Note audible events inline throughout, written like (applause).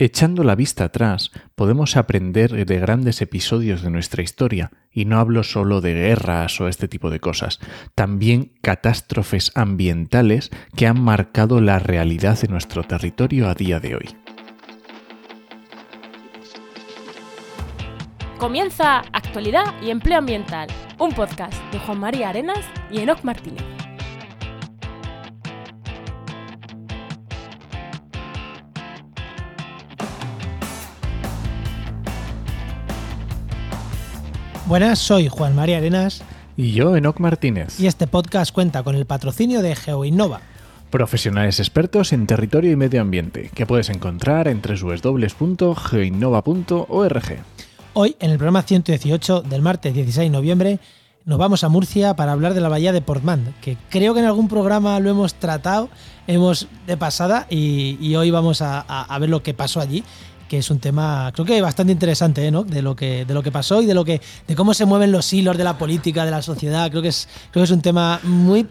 Echando la vista atrás, podemos aprender de grandes episodios de nuestra historia, y no hablo solo de guerras o este tipo de cosas, también catástrofes ambientales que han marcado la realidad de nuestro territorio a día de hoy. Comienza Actualidad y Empleo Ambiental, un podcast de Juan María Arenas y Enoc Martínez. Buenas, soy Juan María Arenas. Y yo, Enoc Martínez. Y este podcast cuenta con el patrocinio de GeoInnova. Profesionales expertos en territorio y medio ambiente, que puedes encontrar en www.geoinnova.org. Hoy, en el programa 118 del martes 16 de noviembre, nos vamos a Murcia para hablar de la bahía de Portmán, que creo que en algún programa lo hemos tratado, hemos de pasada, y, hoy vamos a, a ver lo que pasó allí que es un tema, creo que bastante interesante, ¿eh? ¿no? De lo que, de lo que pasó y de lo que, de cómo se mueven los hilos de la política, de la sociedad. Creo que es, creo que es un tema muy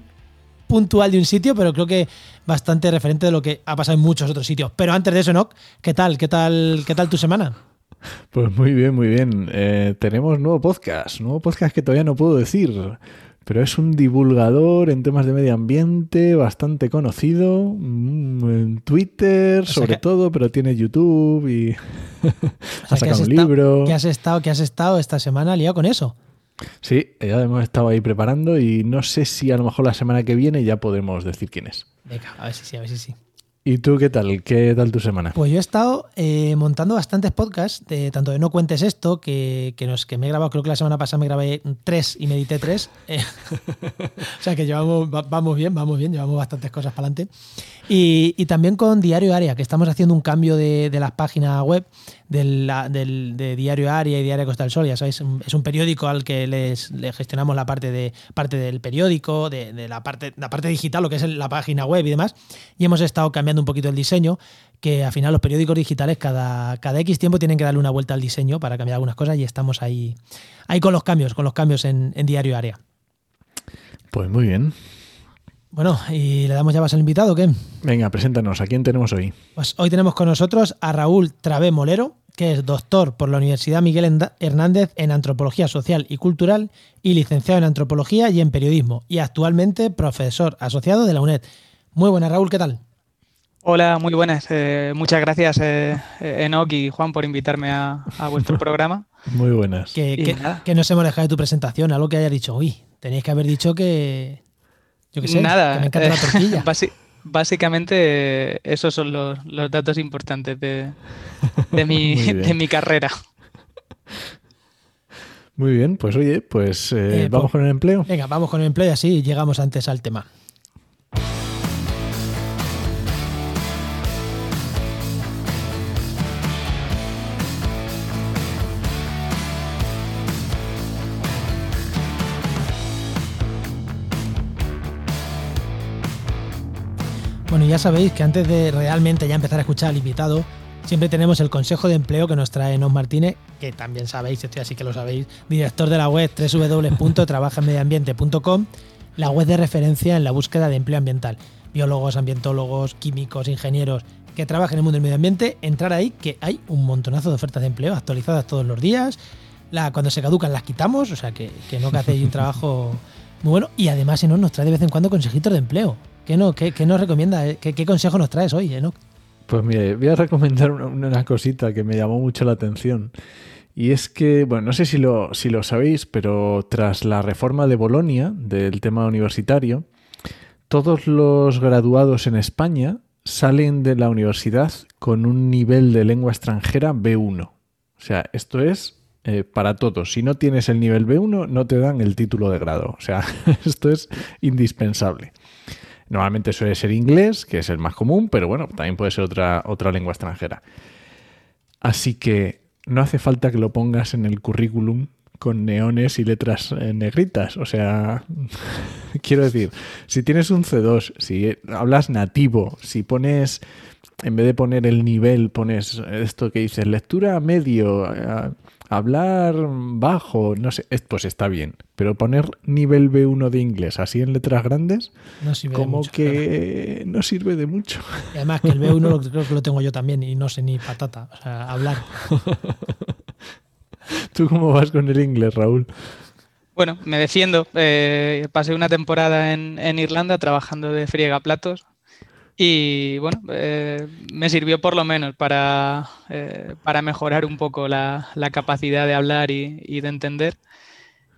puntual de un sitio, pero creo que bastante referente de lo que ha pasado en muchos otros sitios. Pero antes de eso, ¿no? ¿Qué tal? ¿Qué tal? ¿Qué tal tu semana? Pues muy bien, muy bien. Eh, tenemos nuevo podcast, nuevo podcast que todavía no puedo decir pero es un divulgador en temas de medio ambiente bastante conocido, mm, en Twitter sobre todo, pero tiene YouTube y (laughs) ha sacado un libro. ¿Qué has estado, qué has estado esta semana liado con eso? Sí, ya hemos estado ahí preparando y no sé si a lo mejor la semana que viene ya podemos decir quién es. Venga, a ver si sí, a ver si sí. ¿Y tú qué tal? ¿Qué tal tu semana? Pues yo he estado eh, montando bastantes podcasts, tanto de No Cuentes Esto, que, nos, que me he grabado, creo que la semana pasada me grabé tres y me edité tres. (laughs) Eh, o sea que llevamos, vamos bien, vamos bien, llevamos bastantes cosas para adelante. Y, también con Diario Área, que estamos haciendo un cambio de las páginas web del, de Diario Área y Diario Costa del Sol. Ya sabéis, es un periódico al que les, gestionamos la parte, de, parte del periódico, de, la, parte, la parte digital, lo que es la página web y demás. Y hemos estado cambiando un poquito el diseño, que al final los periódicos digitales cada, cada X tiempo tienen que darle una vuelta al diseño para cambiar algunas cosas y estamos ahí, ahí con los cambios, con los cambios en, en Diario Área. Pues muy bien. Bueno, ¿y le damos ya más al invitado o qué? Venga, preséntanos, ¿a quién tenemos hoy? Pues hoy tenemos con nosotros a Raúl Travé Molero, que es doctor por la Universidad Miguel Hernández en Antropología Social y Cultural y licenciado en Antropología y en Periodismo, y actualmente profesor asociado de la UNED. Muy buenas, Raúl, ¿qué tal? Hola, muy buenas. Eh, muchas gracias, eh, Enoch y Juan, por invitarme a, vuestro (laughs) programa. Muy buenas. Que, que, nos hemos dejado de tu presentación, algo que haya dicho, uy, tenéis que haber dicho que, Nada, me encanta la tortilla. (laughs) básicamente esos son los, datos importantes (laughs) de, mi, carrera. Muy bien, pues oye, pues eh, eh, vamos pues, con el empleo. Venga, vamos con el empleo y así llegamos antes al tema. Bueno, ya sabéis que antes de realmente ya empezar a escuchar al invitado, siempre tenemos el consejo de empleo que nos trae Nos Martínez, que también sabéis, estoy así que lo sabéis, director de la web www.trabajamediambiente.com, la web de referencia en la búsqueda de empleo ambiental. Biólogos, ambientólogos, químicos, ingenieros que trabajen en el mundo del medio ambiente, entrar ahí que hay un montonazo de ofertas de empleo actualizadas todos los días. Cuando se caducan las quitamos, o sea que, no que hacéis un trabajo muy bueno. Y además si no, nos trae de vez en cuando consejitos de empleo. ¿Qué, no, nos recomienda? ¿Qué, ¿Qué, consejo nos traes hoy, Enoch? Pues mire, voy a recomendar una, cosita que me llamó mucho la atención. Y es que, bueno, no sé si lo, si lo sabéis, pero tras la reforma de Bolonia, del tema universitario, todos los graduados en España salen de la universidad con un nivel de lengua extranjera B1. O sea, esto es eh, para todos. Si no tienes el nivel B1, no te dan el título de grado. O sea, (laughs) esto es indispensable. Normalmente suele ser inglés, que es el más común, pero bueno, también puede ser otra, otra lengua extranjera. Así que no hace falta que lo pongas en el currículum con neones y letras eh, negritas. O sea, (laughs) quiero decir, si tienes un C2, si hablas nativo, si pones en vez de poner el nivel, pones esto que dices, lectura medio, hablar bajo, no sé, pues está bien. Pero poner nivel B1 de inglés así en letras grandes, como que no sirve de mucho. Y además que el B1 lo, creo que lo tengo yo también y no sé ni patata, o sea, hablar. (laughs) ¿Tú cómo vas con el inglés, Raúl? Bueno, me defiendo. Eh, pasé una temporada en, en Irlanda trabajando de friega platos y bueno, eh, me sirvió por lo menos para, eh, para mejorar un poco la, capacidad de hablar y, de entender.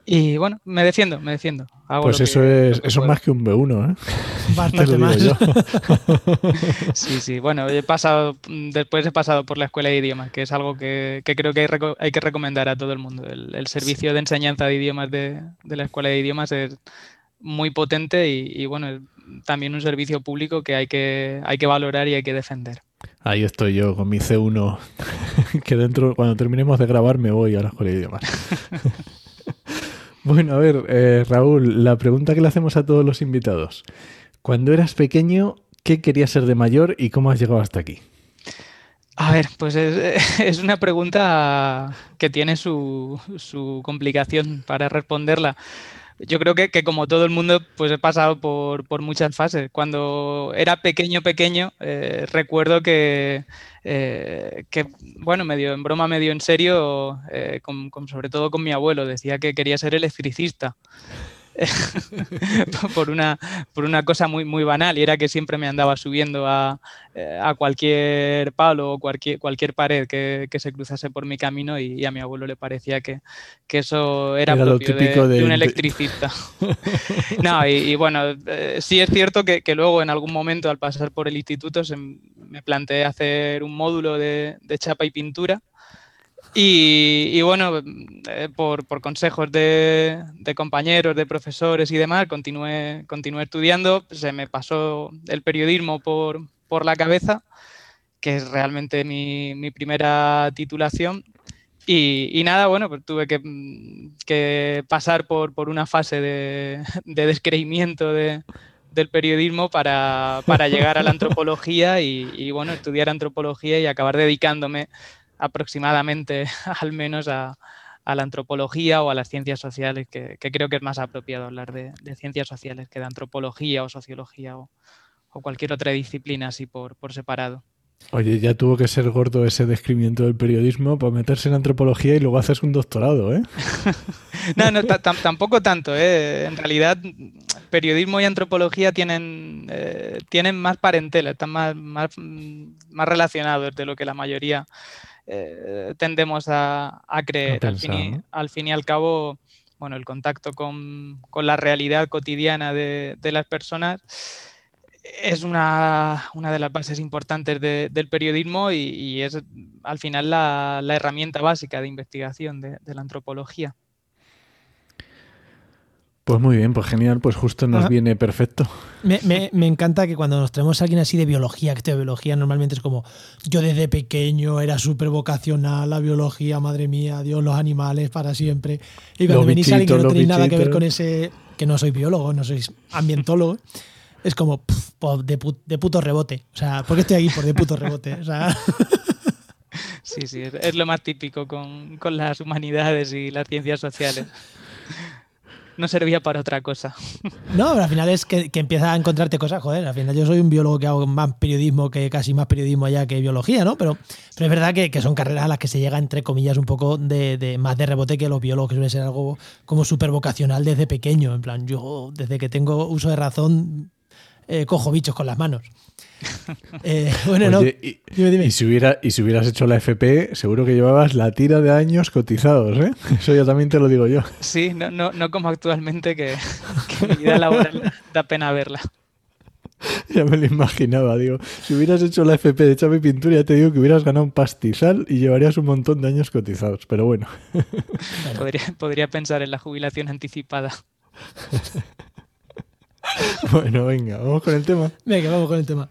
Y bueno, me defiendo, me defiendo. pues eso es eso más que un B1, ¿eh? (laughs) Bastante más. (laughs) sí, sí. Bueno, he pasado, después he pasado por la escuela de idiomas, que es algo que, creo que hay, que recomendar a todo el mundo. El, servicio de enseñanza de idiomas de, la escuela de idiomas es muy potente y, y bueno, también un servicio público que hay que, hay que valorar y hay que defender. Ahí estoy yo con mi C1, (laughs) que dentro, cuando terminemos de grabar, me voy a la escuela de idiomas. (laughs) bueno, a ver, eh, Raúl, la pregunta que le hacemos a todos los invitados. Cuando eras pequeño, ¿qué querías ser de mayor y cómo has llegado hasta aquí? A ver, pues es, (laughs) es una pregunta que tiene su, su complicación para responderla yo creo que, como todo el mundo, pues he pasado por, muchas fases. Cuando era pequeño, pequeño, eh, recuerdo que, eh, que, bueno, medio en broma, medio en serio, eh, sobre todo con mi abuelo, decía que quería ser electricista. (laughs) por, una, por una cosa muy, muy banal y era que siempre me andaba subiendo a, eh, cualquier palo o cualquier, cualquier pared que, se cruzase por mi camino y, a mi abuelo le parecía que, eso era, propio de, un electricista. (laughs) no, y, bueno, eh, sí es cierto que, luego en algún momento al pasar por el instituto me planteé hacer un módulo de chapa y pintura y, bueno, eh, por, consejos de, compañeros, de profesores y demás, continué, continué estudiando. Se me pasó el periodismo por, la cabeza, que es realmente mi, primera titulación. Y, nada, bueno, pues tuve que, pasar por, una fase de, descreimiento del periodismo para, llegar a la (laughs) antropología y, y, bueno, estudiar antropología y acabar dedicándome aproximadamente (laughs) al menos a, la antropología o a las ciencias sociales, que, creo que es más apropiado hablar de, ciencias sociales que de antropología o sociología o, cualquier otra disciplina así por, por, separado. Oye, ya tuvo que ser gordo ese descrimiento del periodismo para meterse en antropología y luego haces un doctorado, ¿eh? (laughs) no, no, tampoco tanto, ¿eh? En realidad, periodismo y antropología tienen, eh, tienen más parentela, están más, más, más relacionados de lo que la mayoría eh, tendemos a, creer. al, fin y, al cabo, bueno, el contacto con, la realidad cotidiana de, las personas es una, de las bases importantes del periodismo y, es al final la, herramienta básica de investigación de la antropología. Pues muy bien, pues genial, pues justo nos viene perfecto. (laughs) Me, encanta que cuando nos traemos a alguien así de biología, que de biología normalmente es como yo desde pequeño era súper vocacional, la biología, madre mía, Dios, los animales para siempre. Y cuando venís a alguien que no tenéis nada que ver con ese, que no soy biólogo, no sois ambientólogo, (laughs) es como de, puto rebote. O sea, ¿por qué estoy aquí? Por de puto rebote. (laughs) Sí, sí, es lo más típico con, con las humanidades y las ciencias sociales no servía para otra cosa. (laughs) No, pero al final es que, que empiezas a encontrarte cosas, joder, al final yo soy un biólogo que hago más periodismo que casi más periodismo allá que biología, ¿no? Pero, pero es verdad que, son carreras a las que se llega, entre comillas, un poco de, más de rebote que los biólogos, que suele ser algo como súper vocacional desde pequeño. En plan, yo desde que tengo uso de razón eh, cojo bichos con las manos. (laughs) Eh, bueno, no. Y, si hubiera, y si hubieras hecho la FP, seguro que llevabas la tira de años cotizados, ¿eh? (laughs) Eso ya también te lo digo yo. Sí, no, no, no como actualmente, que, (laughs) mi vida laboral da pena verla. Ya me lo imaginaba, digo. Si hubieras hecho la FP de Chave Pintura, ya te digo que hubieras ganado un pastizal y llevarías un montón de años cotizados. Pero bueno. Podría, podría pensar en la jubilación anticipada. (laughs) bueno, venga, vamos con el tema. Venga, vamos con el tema.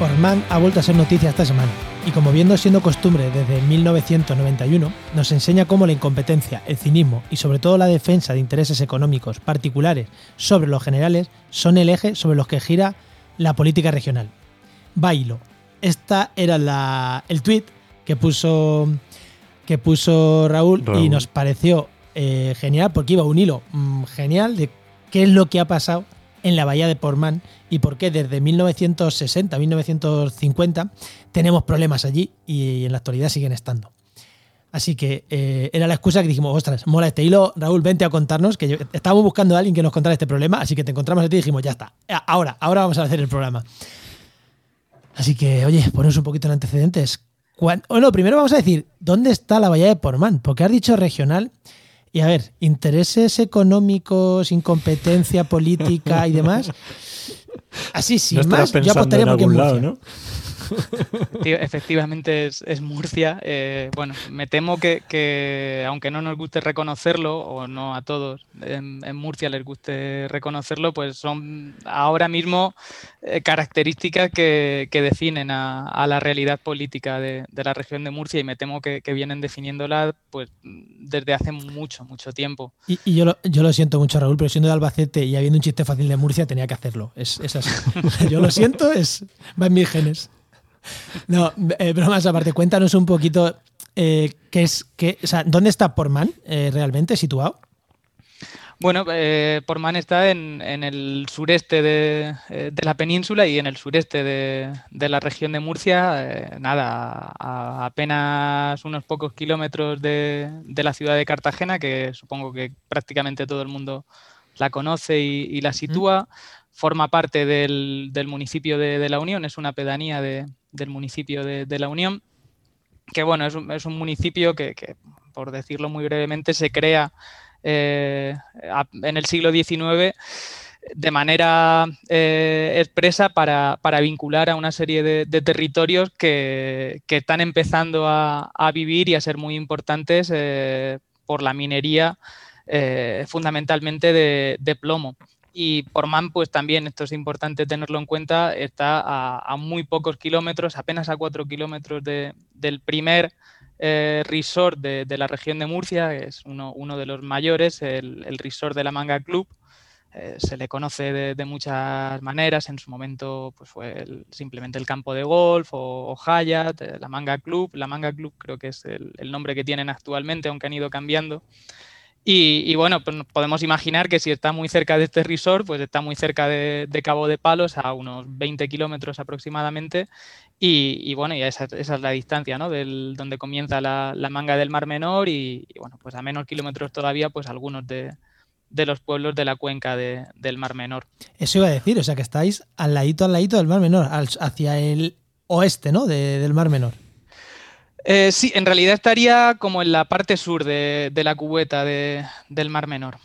Orman ha vuelto a ser noticia esta semana y como viendo siendo costumbre desde 1991, nos enseña cómo la incompetencia, el cinismo y sobre todo la defensa de intereses económicos particulares sobre los generales son el eje sobre los que gira la política regional. Bailo. Esta era la, el tweet que puso, que puso Raúl, y nos pareció eh, genial porque iba un hilo mm, genial de qué es lo que ha pasado en la bahía de Portman y por qué desde 1960, 1950 tenemos problemas allí y en la actualidad siguen estando. Así que eh, era la excusa que dijimos, ostras, mola este hilo, Raúl, vente a contarnos, que estábamos buscando a alguien que nos contara este problema, así que te encontramos a ti y dijimos, ya está, a- ahora, ahora vamos a hacer el programa. Así que, oye, ponos un poquito en antecedentes. Bueno, primero vamos a decir, ¿dónde está la bahía de Portman? Porque has dicho regional. Y a ver, intereses económicos, incompetencia política y demás. (laughs) Así, sin no más, yo apostaría lado. ¿no? (laughs) Efecti- Efectivamente es, es Murcia. Eh, bueno, me temo que, que, aunque no nos guste reconocerlo, o no a todos en, en Murcia les guste reconocerlo, pues son ahora mismo eh, características que, que definen a, a la realidad política de, de la región de Murcia y me temo que, que vienen definiéndola pues, desde hace mucho, mucho tiempo. Y, y yo, lo, yo lo siento mucho, Raúl, pero siendo de Albacete y habiendo un chiste fácil de Murcia, tenía que hacerlo. Es, es así. (laughs) yo lo siento, es, va en mis genes. No, eh, bromas aparte, cuéntanos un poquito eh, qué es, qué, o sea, ¿dónde está Portman eh, realmente situado? Bueno, eh, Portman está en, en el sureste de, de la península y en el sureste de, de la región de Murcia, eh, nada, a, a apenas unos pocos kilómetros de, de la ciudad de Cartagena, que supongo que prácticamente todo el mundo la conoce y, y la sitúa. Forma parte del, municipio de, La Unión, es una pedanía de- del municipio de, La Unión, que bueno, es un, es un municipio que, por decirlo muy brevemente, se crea eh, en el siglo XIX de manera eh, expresa para, vincular a una serie de, territorios que, están empezando a, vivir y a ser muy importantes eh, por la minería, fundamentalmente de plomo. Y Portman, pues también, esto es importante tenerlo en cuenta, está a, a muy pocos kilómetros, apenas a cuatro kilómetros de- del primer eh, resort de, de la región de Murcia, que es uno, uno de los mayores, el, el resort de la Manga Club. Eh, se le conoce de, de muchas maneras. En su momento pues fue el- simplemente el campo de golf o, o eh, la Manga Club. La Manga Club creo que es el, el nombre que tienen actualmente, aunque han ido cambiando. Y, y bueno, pues podemos imaginar que si está muy cerca de este resort, pues está muy cerca de, Cabo de Palos, a unos 20 kilómetros aproximadamente. Y, y bueno, ya esa, esa es la distancia, ¿no? Del, donde comienza la, manga del Mar Menor y, bueno, pues a menos kilómetros todavía, pues algunos de, los pueblos de la cuenca de- del Mar Menor. Eso iba a decir, o sea que estáis al ladito, al ladito del Mar Menor, al- hacia el oeste, ¿no? De- del Mar Menor. Eh, sí, en realidad estaría como en la parte sur de, de la cubeta de- del Mar Menor.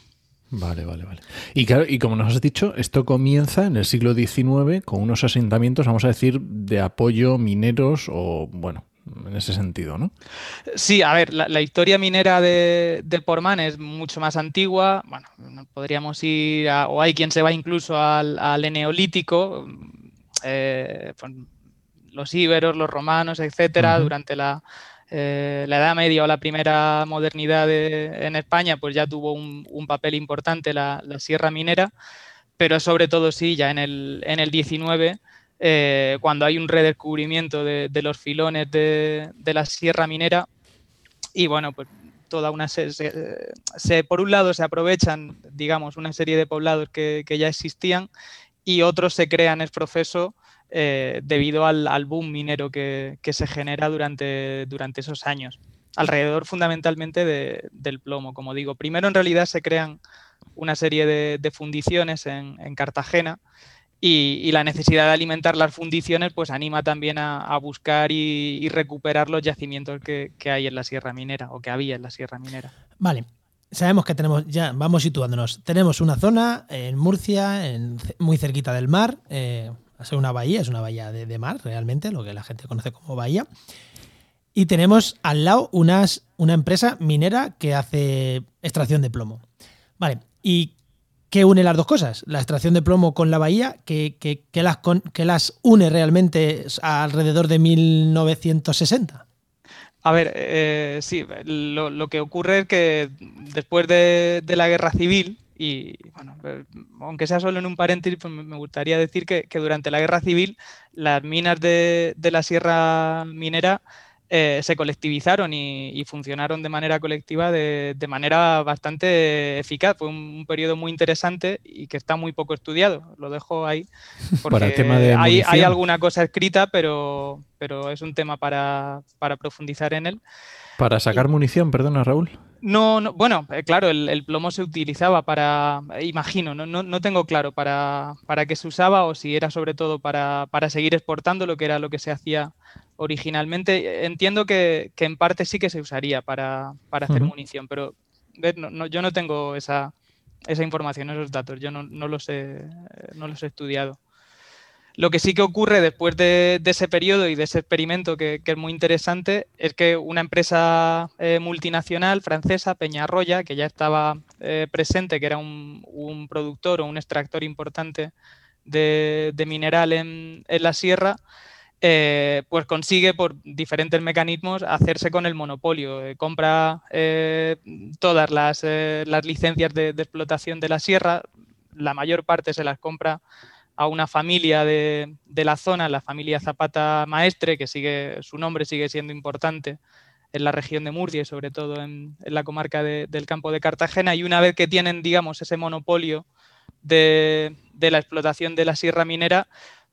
Vale, vale, vale. Y claro, y como nos has dicho, esto comienza en el siglo XIX con unos asentamientos, vamos a decir, de apoyo mineros o, bueno, en ese sentido, ¿no? Sí, a ver, la, la historia minera de, de Portman es mucho más antigua. Bueno, no podríamos ir, a- o hay quien se va incluso al, al Eneolítico, eh, pues, los íberos, los romanos, etcétera, durante la, eh, la Edad Media o la primera modernidad de- en España, pues ya tuvo un, un papel importante la, la sierra minera, pero sobre todo sí, ya en el, en el 19 eh, cuando hay un redescubrimiento de, de los filones de, de la sierra minera y bueno, pues toda una se, se- se- por un lado se aprovechan, digamos, una serie de poblados que, que ya existían y otros se crean es proceso eh, debido al, boom minero que, se genera durante, durante esos años, alrededor fundamentalmente de- del plomo, como digo. Primero en realidad se crean una serie de, fundiciones en, en Cartagena y, la necesidad de alimentar las fundiciones pues anima también a, buscar y, recuperar los yacimientos que, hay en la sierra minera o que había en la sierra minera. Vale. Sabemos que tenemos, ya vamos situándonos. Tenemos una zona en Murcia, en- muy cerquita del mar. Eh, a ser una bahía, es una bahía de, de mar realmente, lo que la gente conoce como bahía. Y tenemos al lado unas, una empresa minera que hace extracción de plomo. Vale. ¿Y ¿Qué une las dos cosas? La extracción de plomo con la bahía, que, las, que las une realmente alrededor de 1960. A ver, eh, sí, lo, que ocurre es que después de, la guerra civil, y bueno, eh, aunque sea solo en un paréntesis, pues me gustaría decir que, durante la guerra civil las minas de, de la sierra minera eh, se colectivizaron y, funcionaron de manera colectiva de, manera bastante eficaz. Fue un, periodo muy interesante y que está muy poco estudiado. Lo dejo ahí. (laughs) Porque hay, alguna cosa escrita, pero, pero es un tema para, profundizar en él. Para sacar munición, perdona Raúl. No, no, bueno, eh, claro, el, plomo se utilizaba para, imagino, no, no, tengo claro para, para, qué se usaba o si era sobre todo para, para, seguir exportando lo que era lo que se hacía originalmente. Entiendo que, en parte sí que se usaría para, hacer munición, pero yo no tengo esa, esa, información, esos datos, yo no, los, he, no los he estudiado. Lo que sí que ocurre después de, ese periodo y de ese experimento que, es muy interesante es que una empresa eh, multinacional francesa, Peñarroya, que ya estaba eh, presente, que era un, productor o un extractor importante de, mineral en, la sierra, eh, pues consigue por diferentes mecanismos hacerse con el monopolio. Compra todas las, licencias de, explotación de la sierra, la mayor parte se las compra a una familia de, la zona, la familia Zapata Maestre, que sigue, su nombre sigue siendo importante en la región de Murcia y sobre todo en, la comarca del campo de Cartagena. Y una vez que tienen, digamos, ese monopolio de, la explotación de la sierra minera,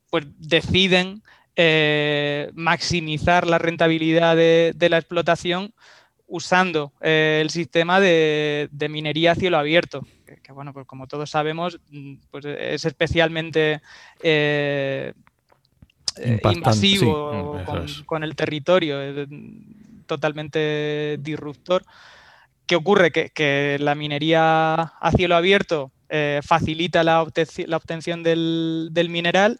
pues deciden eh, maximizar la rentabilidad de, la explotación usando eh, el sistema de, minería a cielo abierto, que, bueno, pues como todos sabemos, mm, pues es especialmente eh, invasivo con, el territorio, es totalmente disruptor. ¿Qué ocurre? Que, la minería a cielo abierto facilita la, obtención del mineral,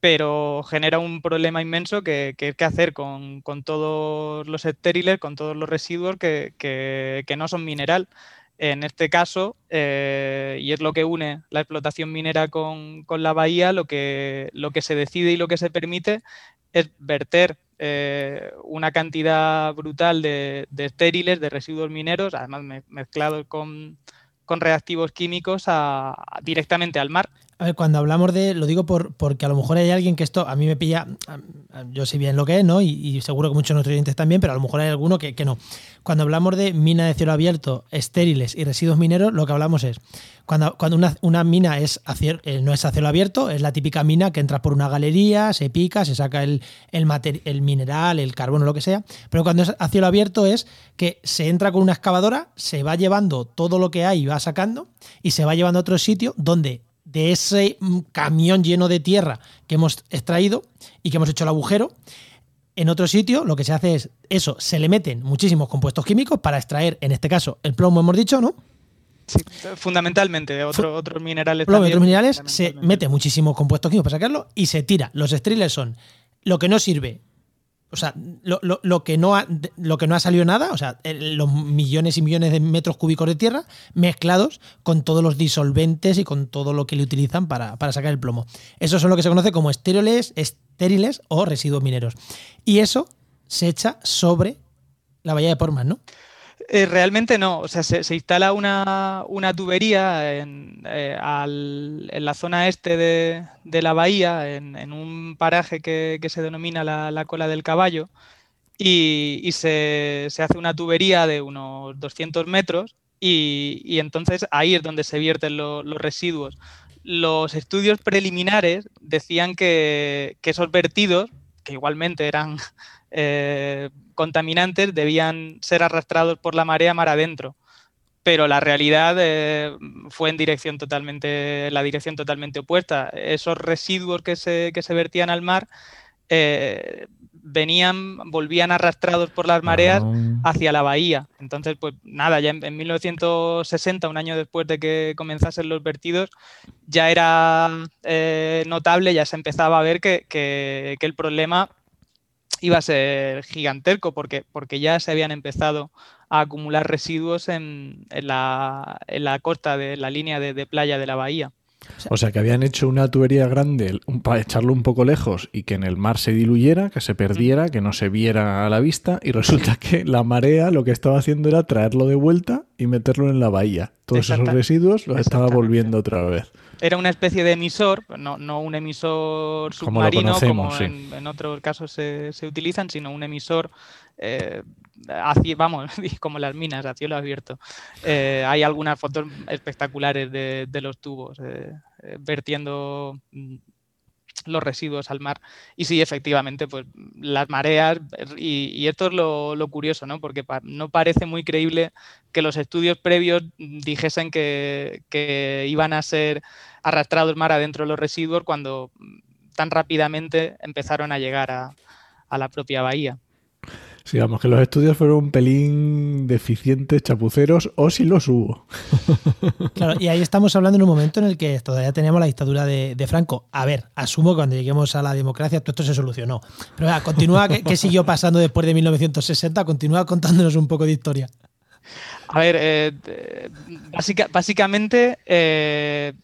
pero genera un problema inmenso que, que, que hacer con, todos los estériles, con todos los residuos que, no son mineral. En este caso, eh, y es lo que une la explotación minera con, la bahía, lo que, lo que se decide y lo que se permite es verter eh, una cantidad brutal de, estériles, de residuos mineros, además mezclados con, reactivos químicos directamente al mar. A ver, cuando hablamos de, lo digo por, porque a lo mejor hay alguien que esto a mí me pilla, yo sé bien lo que es, ¿no? Y, seguro que muchos de nuestros oyentes también, pero a lo mejor hay alguno que, no. Cuando hablamos de mina de cielo abierto, estériles y residuos mineros, lo que hablamos es, cuando, cuando una, mina es eh, no es a cielo abierto, es la típica mina que entra por una galería, se pica, se saca el, el, el mineral, el carbono, lo que sea, pero cuando es a cielo abierto es que se entra con una excavadora, se va llevando todo lo que hay y va sacando, y se va llevando a otro sitio donde de ese mm, camión lleno de tierra que hemos extraído y que hemos hecho el agujero. En otro sitio lo que se hace es eso, se le meten muchísimos compuestos químicos para extraer, en este caso, el plomo, hemos dicho, ¿no? Sí, fundamentalmente, otros minerales. Plomo otros minerales, se mete muchísimos compuestos químicos para sacarlo y se tira. Los estériles son lo que no sirve o sea, lo, que no ha, lo que no ha salido nada, o sea, los millones y millones de metros cúbicos de tierra mezclados con todos los disolventes y con todo lo que le utilizan para, sacar el plomo. Eso son lo que se conoce como estériles, estériles o residuos mineros. Y eso se echa sobre la bahía de Portman, ¿no? Eh, realmente no, o sea, se, instala una, tubería en, eh, en, la zona este de, la bahía, en, un paraje que, se denomina la, cola del caballo, y, se, hace una tubería de unos 200 metros, y, entonces ahí es donde se vierten los residuos. Los estudios preliminares decían que, que esos vertidos, que igualmente eran (laughs) eh, contaminantes debían ser arrastrados por la marea mar adentro. Pero la realidad eh, fue en dirección totalmente, la dirección totalmente opuesta. Esos residuos que se, que se vertían al mar eh, venían, volvían arrastrados por las mareas hacia la bahía. Entonces, pues nada, ya en, 1960, un año después de que comenzasen los vertidos, ya era notable, ya se empezaba a ver que, que el problema iba a ser gigantesco porque, porque ya se habían empezado a acumular residuos en, la, costa de la línea de playa de la bahía. O sea, que habían hecho una tubería grande para echarlo un poco lejos y que en el mar se diluyera, que se perdiera, que no se viera a la vista, y resulta que la marea lo que estaba haciendo era traerlo de vuelta y meterlo en la bahía. Todos esos residuos los estaba volviendo otra vez. Era una especie de emisor, no, no un emisor submarino como, en, otros casos se, se, utilizan, sino un emisor eh, vamos, (laughs) como las minas a cielo abierto. Eh, hay algunas fotos espectaculares de, los tubos eh, eh, vertiendo mm, los residuos al mar. Y sí, efectivamente, pues las mareas, y, esto es lo, curioso, ¿no? Porque no parece muy creíble que los estudios previos dijesen que, iban a ser arrastrados mar adentro de los residuos cuando tan rápidamente empezaron a llegar a la propia bahía. Sí, vamos, que los estudios fueron un pelín deficientes, chapuceros, o si los hubo. (laughs) Claro, y ahí estamos hablando en un momento en el que todavía teníamos la dictadura de, Franco. A ver, asumo que cuando lleguemos a la democracia todo esto se solucionó. Pero vea, continúa, ¿qué, siguió pasando después de 1960? Continúa contándonos un poco de historia. A ver, eh, básicamente eh,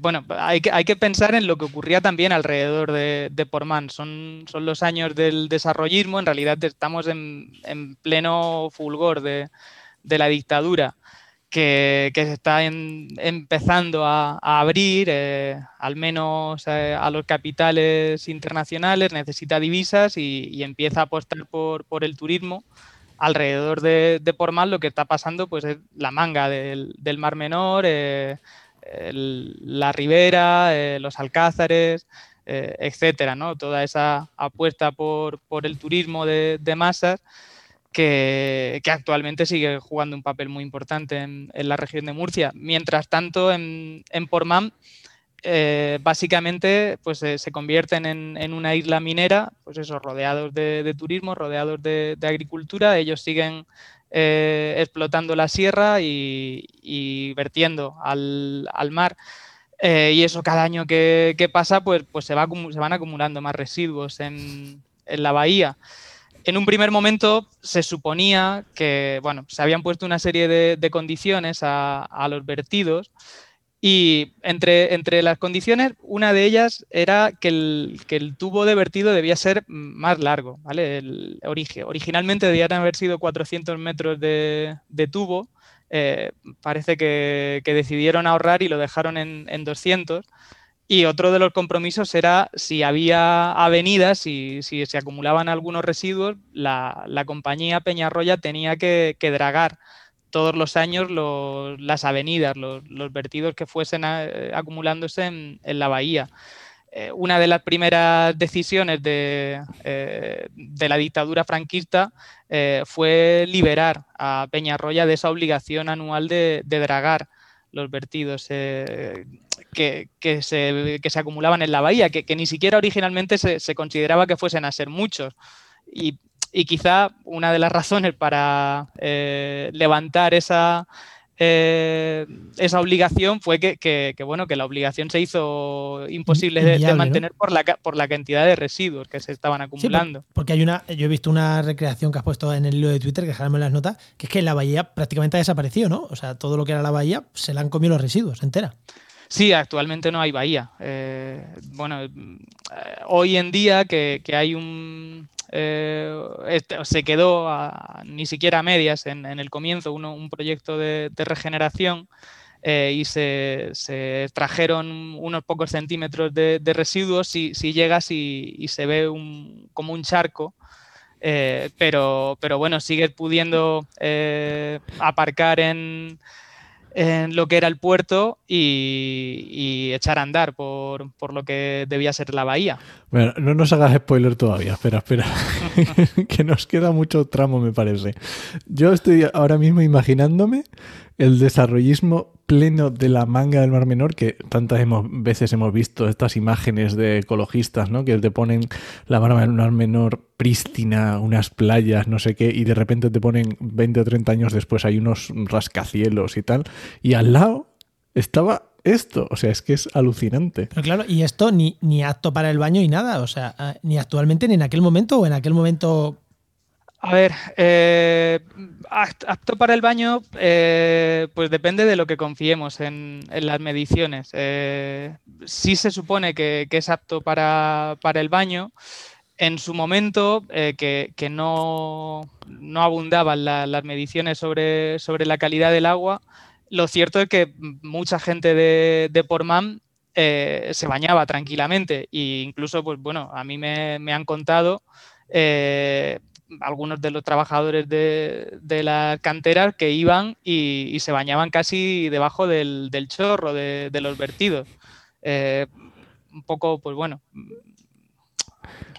bueno, hay que, pensar en lo que ocurría también alrededor de, de Portman. Son, son los años del desarrollismo, en realidad estamos en, pleno fulgor de, la dictadura. Que, se está empezando a, abrir, eh, al menos eh, a los capitales internacionales, necesita divisas y, empieza a apostar por, el turismo. Alrededor de, de Portman lo que está pasando pues, es la manga del, Mar Menor, eh, la Ribera, eh, los Alcázares, eh, etcétera, ¿no? Toda esa apuesta por, el turismo de, masas que, actualmente sigue jugando un papel muy importante en, la región de Murcia. Mientras tanto, en, en eh, básicamente pues, se convierten en, una isla minera, pues eso, rodeados de, turismo, rodeados de, agricultura. Ellos siguen eh, explotando la sierra y, vertiendo al, mar. Eh, y eso cada año que, pasa, pues, pues se, va, se, van acumulando más residuos en, la bahía. En un primer momento se suponía que, bueno, se habían puesto una serie de, condiciones a, los vertidos y entre, entre las condiciones, una de ellas era que el, que el tubo de vertido debía ser más largo. ¿vale? El origen, originalmente debían haber sido 400 metros de, de tubo. Eh, parece que, que, decidieron ahorrar y lo dejaron en, en, 200. Y otro de los compromisos era si había avenidas y si se acumulaban algunos residuos, la, la compañía Peñarroya tenía que, que dragar todos los años las avenidas, los, vertidos que fuesen eh, acumulándose en, la bahía. Eh, una de las primeras decisiones de, eh, la dictadura franquista fue liberar a Peñarroya de esa obligación anual de, dragar los vertidos que, se, acumulaban en la bahía, que, ni siquiera originalmente se, consideraba que fuesen a ser muchos. Y quizá una de las razones para eh, levantar esa, eh, esa obligación fue que, bueno, que la obligación se hizo imposible de, mantener por, la, por la cantidad de residuos que se estaban acumulando. porque hay una, yo he visto una recreación que has puesto en el hilo de Twitter, que dejarme las notas, que es que la bahía prácticamente ha desaparecido, ¿no? O sea, todo lo que era la bahía se la han comido los residuos entera. Sí, actualmente no hay bahía. Eh, bueno, hoy en día que, que hay un, eh, este, se quedó ni siquiera a medias en, el comienzo un proyecto de, regeneración eh, y se, extrajeron unos pocos centímetros de, residuos si, si llegas y, se ve como un charco. Eh, pero, pero bueno, sigues pudiendo aparcar en, en lo que era el puerto y, echar a andar por, lo que debía ser la bahía. Bueno, no nos hagas spoiler todavía, espera, espera, (laughs) que nos queda mucho tramo me parece. Yo estoy ahora mismo imaginándome el desarrollismo pleno de la manga del Mar Menor, que tantas veces hemos visto estas imágenes de ecologistas, ¿no? Que te ponen la manga del Mar Menor prístina, unas playas, no sé qué, y de repente te ponen 20 o 30 años después hay unos rascacielos y tal, y al lado estaba esto. O sea, es que es alucinante. Pero claro, y esto ni, ni apto para el baño y nada. O sea, ah, ni actualmente ni en aquel momento o en aquel momento a ver, eh, apto para el baño, eh, pues depende de lo que confiemos en, las mediciones. Eh, sí se supone que, es apto para, el baño. En su momento, que, no, abundaban las mediciones sobre, sobre, la calidad del agua, lo cierto es que mucha gente de, de Portman se bañaba tranquilamente e incluso, pues bueno, a mí me, han contado algunos de los trabajadores de, de las canteras que iban y, se bañaban casi debajo del, chorro de, los vertidos. Eh, un poco, pues bueno.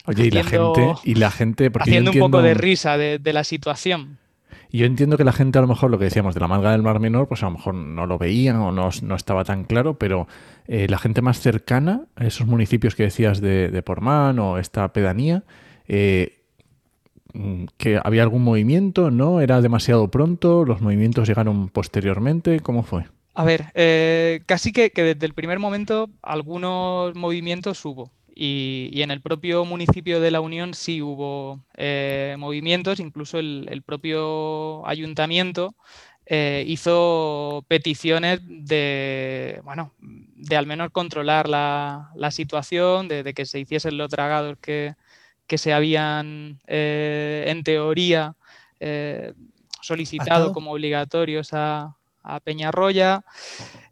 Oye, y la gente, y la gente haciendo un poco de risa de, la situación. Yo entiendo que la gente, a lo mejor, lo que decíamos de la malga del Mar Menor, pues a lo mejor no lo veían o no, estaba tan claro, pero eh, la gente más cercana a esos municipios que decías de, de Portmán o esta pedanía, eh, que había algún movimiento, ¿no? ¿Era demasiado pronto? ¿Los movimientos llegaron posteriormente? ¿Cómo fue? A ver, eh, casi que, desde el primer momento algunos movimientos hubo. Y, en el propio municipio de La Unión sí hubo eh, movimientos, incluso el, propio ayuntamiento eh, hizo peticiones de, bueno, de al menos controlar la, situación, de, que se hiciesen los dragados que, que se habían, eh, en teoría, eh, solicitado como obligatorios a, Peñarroya.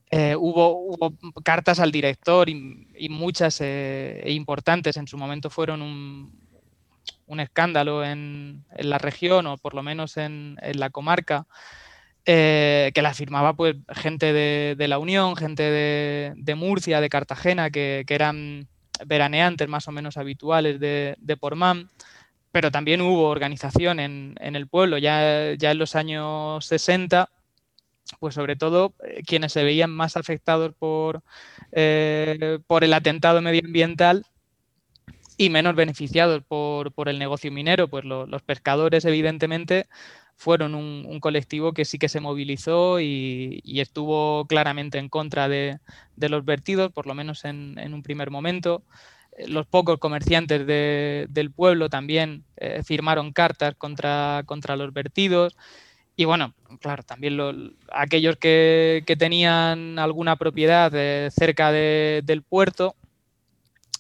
Eh, hubo, cartas al director y, muchas e importantes. En su momento fueron un, escándalo en, la región o por lo menos en, la comarca. que la firmaba pues gente de, la Unión, gente de, Murcia, de Cartagena, que eran veraneantes más o menos habituales de, de Portman, pero también hubo organización en, el pueblo. Ya, ya en los años 60 pues sobre todo eh, quienes se veían más afectados eh, por el atentado medioambiental y menos beneficiados por, el negocio minero, pues los pescadores evidentemente fueron un, colectivo que sí que se movilizó y, estuvo claramente en contra de, los vertidos, por lo menos en, un primer momento. Eh, los pocos comerciantes del pueblo también eh, firmaron cartas contra, contra los vertidos. Y bueno, claro, también aquellos que, tenían alguna propiedad eh, cerca del puerto,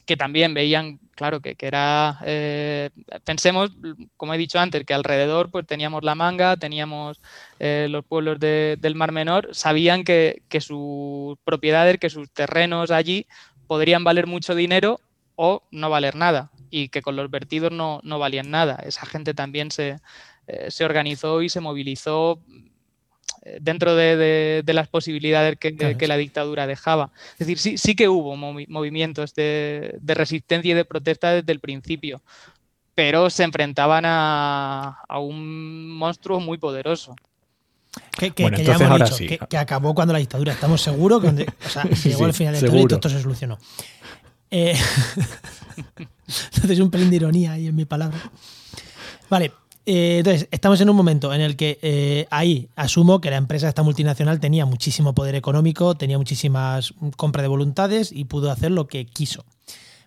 que también veían claro, que, era, eh, pensemos, como he dicho antes, que alrededor pues teníamos la manga, teníamos eh, los pueblos del Mar Menor, sabían que, sus propiedades, que sus terrenos allí podrían valer mucho dinero o no valer nada y que con los vertidos no, no valían nada. Esa gente también se, eh, se organizó y se movilizó dentro de, las posibilidades que, la dictadura dejaba. Es decir, sí, sí que hubo movimientos de, resistencia y de protesta desde el principio, pero se enfrentaban a, un monstruo muy poderoso. Que, ya hemos dicho, que, acabó cuando la dictadura. Estamos seguros que o sea, (laughs) llegó al final de todo y todo esto se solucionó. Eh, (laughs) entonces, un pelín de ironía ahí en mi palabra. Vale, eh, entonces, estamos en un momento en el que eh, ahí asumo que la empresa esta multinacional tenía muchísimo poder económico, tenía muchísimas compra de voluntades y pudo hacer lo que quiso.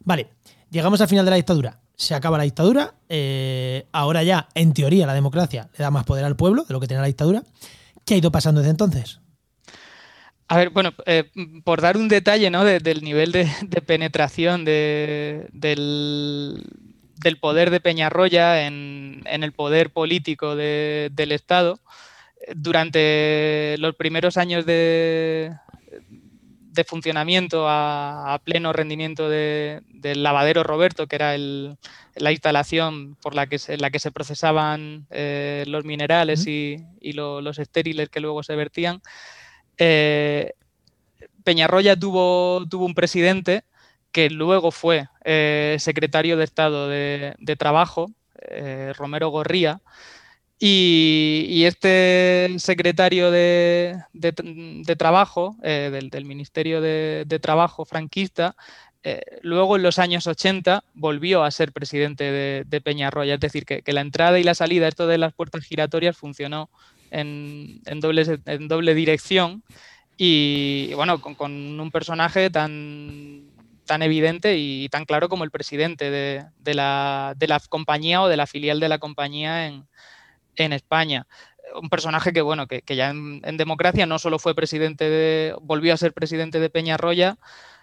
Vale, llegamos al final de la dictadura. Se acaba la dictadura. Eh, ahora ya, en teoría, la democracia le da más poder al pueblo de lo que tenía la dictadura. ¿Qué ha ido pasando desde entonces? A ver, bueno, por dar un detalle ¿no? del nivel de, penetración del, del poder de Peñarroya en, el poder político del Estado. Durante los primeros años de, de funcionamiento a, pleno rendimiento del lavadero Roberto, que era la instalación por la que se, la que se procesaban eh, los minerales y, los estériles que luego se vertían, eh, Peñarroya tuvo, tuvo un presidente que luego fue eh, secretario de Estado de, Trabajo, eh, Romero Gorría, y, este secretario de, Trabajo, eh, del, Ministerio de, Trabajo franquista, luego en los años 80 volvió a ser presidente de, Peñarroya, es decir, que, la entrada y la salida, esto de las puertas giratorias, funcionó en, doble, en doble dirección. Y bueno, con, un personaje tan, tan evidente y tan claro como el presidente de, la, compañía o de la filial de la compañía en, España. Un personaje que, bueno, que, ya en, democracia no solo fue presidente de, volvió a ser presidente de Peñarroya,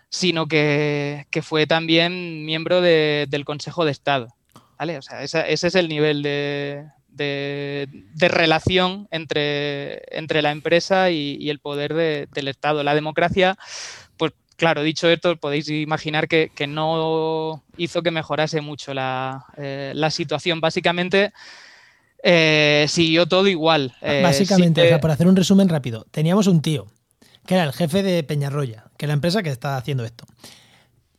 sino que, fue también miembro del Consejo de Estado. ¿vale? O sea, ese es el nivel de, de, relación entre, entre, la empresa y, el poder del Estado. La democracia, pues claro, dicho esto, podéis imaginar que, no hizo que mejorase mucho la, eh, situación. Básicamente, eh, siguió todo igual. Eh, Básicamente, para hacer un resumen rápido, teníamos un tío que era el jefe de Peñarroya, que es la empresa que está haciendo esto.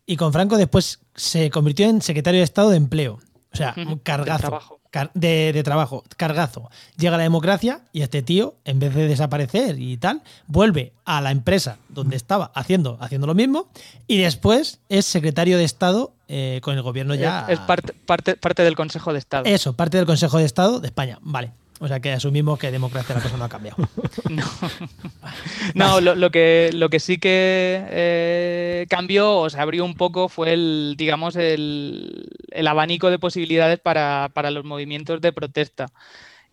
Y con Franco después se convirtió en secretario de Estado de Empleo. O sea, un cargazo de, trabajo, cargazo. Llega la democracia y este tío, en vez de desaparecer y tal, vuelve a la empresa donde estaba haciendo, haciendo lo mismo y después es secretario de Estado eh, con el gobierno ya. Es, parte, parte, parte del Consejo de Estado. Eso, parte del Consejo de Estado de España. Vale. O sea que asumimos que democracia la cosa no ha cambiado. (laughs) No, (laughs) lo, que, lo que sí que eh, cambió o se abrió un poco fue el, digamos, el, abanico de posibilidades para, los movimientos de protesta.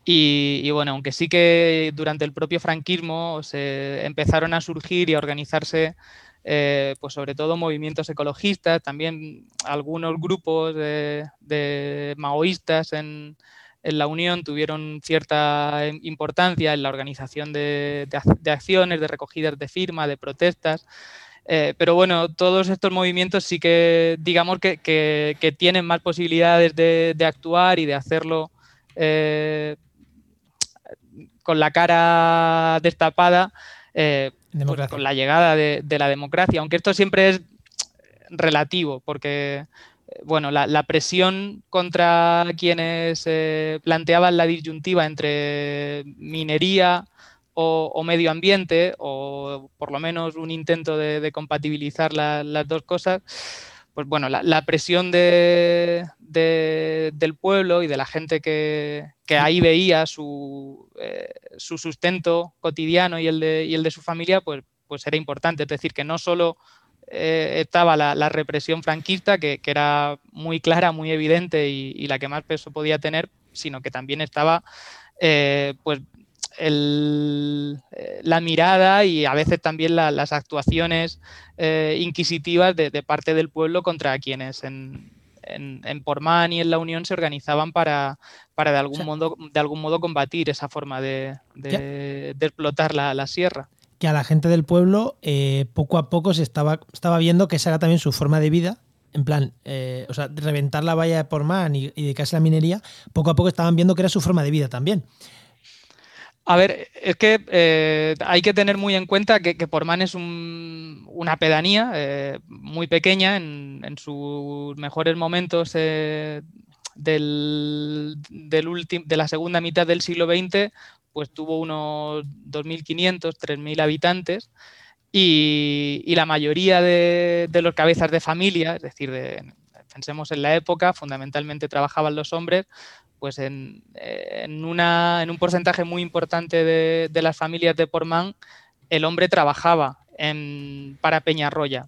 Y, bueno, aunque sí que durante el propio franquismo se empezaron a surgir y a organizarse, eh, pues sobre todo movimientos ecologistas, también algunos grupos de maoístas en, en la Unión tuvieron cierta importancia en la organización de, acciones, de recogidas de firma, de protestas. Eh, pero bueno, todos estos movimientos sí que, digamos que, tienen más posibilidades de, actuar y de hacerlo eh, con la cara destapada eh, pues con la llegada de, la democracia, aunque esto siempre es relativo, porque bueno, la, presión contra quienes eh, planteaban la disyuntiva entre minería o, medio ambiente, o por lo menos un intento de, compatibilizar las dos cosas, pues bueno, la, presión del pueblo y de la gente que, ahí veía su, eh, su, sustento cotidiano y el de, el de su familia, pues, pues era importante. Es decir, que no solo eh, estaba la, represión franquista, que, era muy clara, muy evidente y, la que más peso podía tener, sino que también estaba eh, pues eh, la mirada y a veces también las actuaciones inquisitivas de, parte del pueblo contra quienes en, en, Portman y en la Unión se organizaban para, para de, algún modo, de algún modo combatir esa forma de, explotar la sierra que a la gente del pueblo eh, poco a poco se estaba, estaba viendo que esa era también su forma de vida. En plan, eh, o sea, reventar la valla de Portman y, y dedicarse a la minería, poco a poco estaban viendo que era su forma de vida también. A ver, es que eh, hay que tener muy en cuenta que, que Portman es una pedanía muy pequeña en, sus mejores momentos del de la segunda mitad del siglo XX, pues tuvo unos 2.500, 3.000 habitantes y, la mayoría de, los cabezas de familia, es decir, pensemos en la época, fundamentalmente trabajaban los hombres, pues en, una, en un porcentaje muy importante de, las familias de Portman, el hombre trabajaba en, para Peñarroya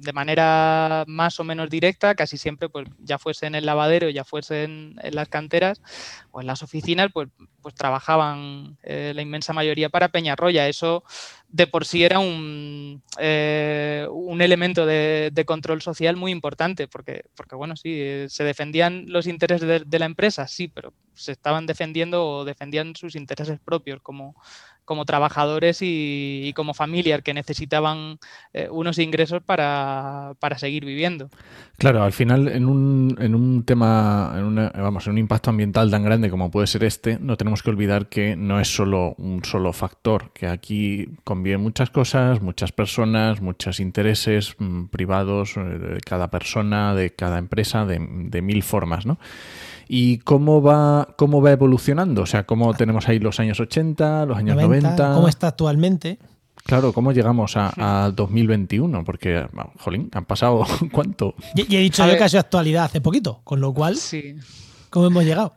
de manera más o menos directa, casi siempre, pues ya fuese en el lavadero, ya fuese en, las canteras o en las oficinas, pues, pues trabajaban eh, la inmensa mayoría para Peñarroya. Eso de por sí era un, eh, un elemento de, control social muy importante, porque, porque bueno, sí, eh, se defendían los intereses de, la empresa, sí, pero se estaban defendiendo o defendían sus intereses propios como, como trabajadores y, como familias que necesitaban eh, unos ingresos para, seguir viviendo. Claro, al final en un, en un tema, en vamos, en un impacto ambiental tan grande como puede ser este, no tenemos que olvidar que no es solo un solo factor, que aquí conviven muchas cosas, muchas personas, muchos intereses mm, privados eh, de cada persona, de cada empresa, de, de mil formas, ¿no? ¿Y cómo va, cómo va evolucionando? O sea, ¿cómo tenemos ahí los años 80, los años 90? ¿Cómo está actualmente? Claro, ¿cómo llegamos a, 2021? Porque, jolín, han pasado (laughs) cuánto. Y, he dicho yo que ha sido actualidad hace poquito, con lo cual, sí. ¿cómo hemos llegado?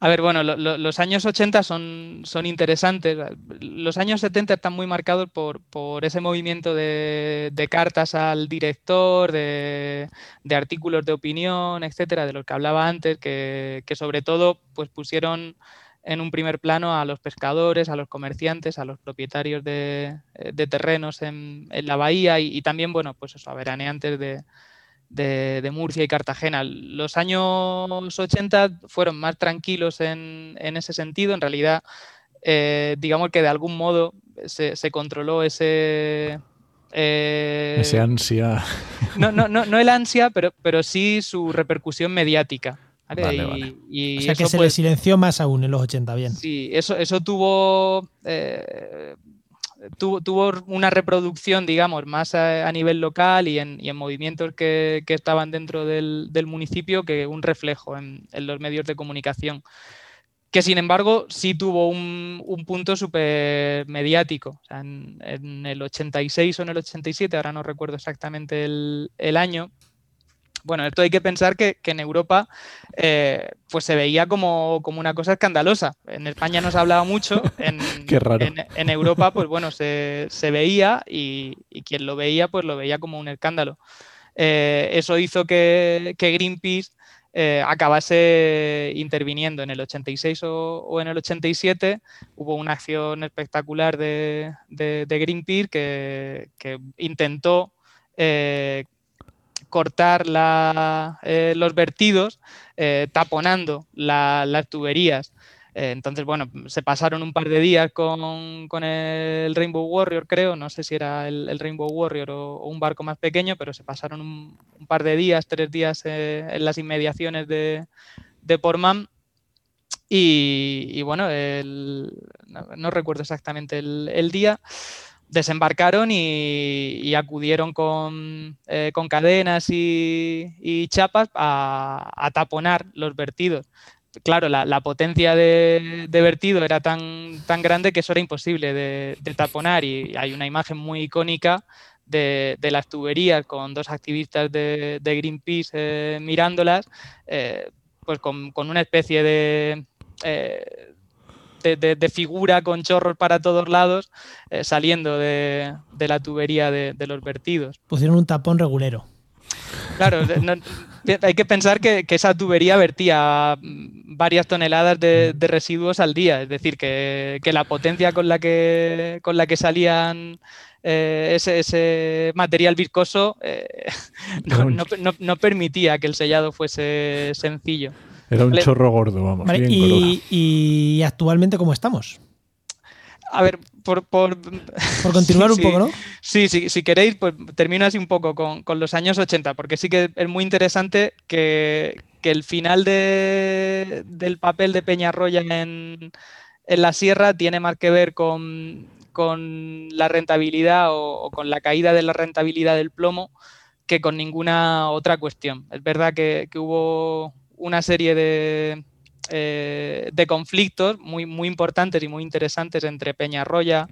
A ver, bueno, los años 80 son, son interesantes. Los años 70 están muy marcados por, ese movimiento de, cartas al director, de, artículos de opinión, etcétera, de los que hablaba antes, que, sobre todo pues, pusieron en un primer plano a los pescadores, a los comerciantes, a los propietarios de, terrenos en, la bahía y, también, bueno, pues eso, a veraneantes de, de, Murcia y Cartagena. Los años 80 fueron más tranquilos en, ese sentido. En realidad, eh, digamos que de algún modo se, controló ese... Eh, ese ansia. (laughs) No, no, no, no el ansia, pero, pero sí su repercusión mediática. y, o sea que se le silenció más aún en los 80, bien. Sí, eso, eso tuvo eh, tuvo, una reproducción, digamos, más a, nivel local y en, movimientos que, estaban dentro del, municipio que un reflejo en, los medios de comunicación. Que sin embargo sí tuvo un, punto súper mediático. en, el 86 o en el 87, ahora no recuerdo exactamente el año, bueno, esto hay que pensar que, en Europa eh, pues se veía como, una cosa escandalosa. En España no se hablaba mucho, (laughs) en, en, Europa pues bueno, se, veía y, quien lo veía pues lo veía como un escándalo. Eh, eso hizo que, Greenpeace eh, acabase interviniendo en el 86 o, en el 87. Hubo una acción espectacular de, Greenpeace que, que intentó cortar eh, los vertidos eh, taponando las tuberías. Eh, entonces, bueno, se pasaron un par de días con, el Rainbow Warrior, creo, no sé si era el, Rainbow Warrior o, un barco más pequeño, pero se pasaron un, par de días, tres días en las inmediaciones de, de Portman. Y, bueno, no, recuerdo exactamente el día desembarcaron y, acudieron eh, con, cadenas y, chapas a, taponar los vertidos. Claro, la, potencia de, vertido era tan, tan grande que eso era imposible de, taponar y hay una imagen muy icónica de, las tuberías con dos activistas de, Greenpeace eh, mirándolas, eh, pues con, una especie de de, figura con chorros para todos lados eh, saliendo de, la tubería de, los vertidos. Pusieron un tapón regulero. Claro, hay que pensar que, esa tubería vertía varias toneladas de, residuos al día, es decir, que, la potencia con la que, con la que salían eh, ese, material viscoso eh, (laughs) no, permitía que el sellado fuese sencillo. Era un chorro gordo, vamos. y, actualmente cómo estamos? A ver, por, continuar (laughs) un poco, ¿no? Sí, sí, si queréis, pues termino así un poco con, los años 80, porque sí que es muy interesante que, el final del papel de Peñarroya en, en, la sierra tiene más que ver con, la rentabilidad o, con la caída de la rentabilidad del plomo que con ninguna otra cuestión. Es verdad que hubo una serie de, eh, de conflictos muy, muy importantes y muy interesantes entre Peñarroya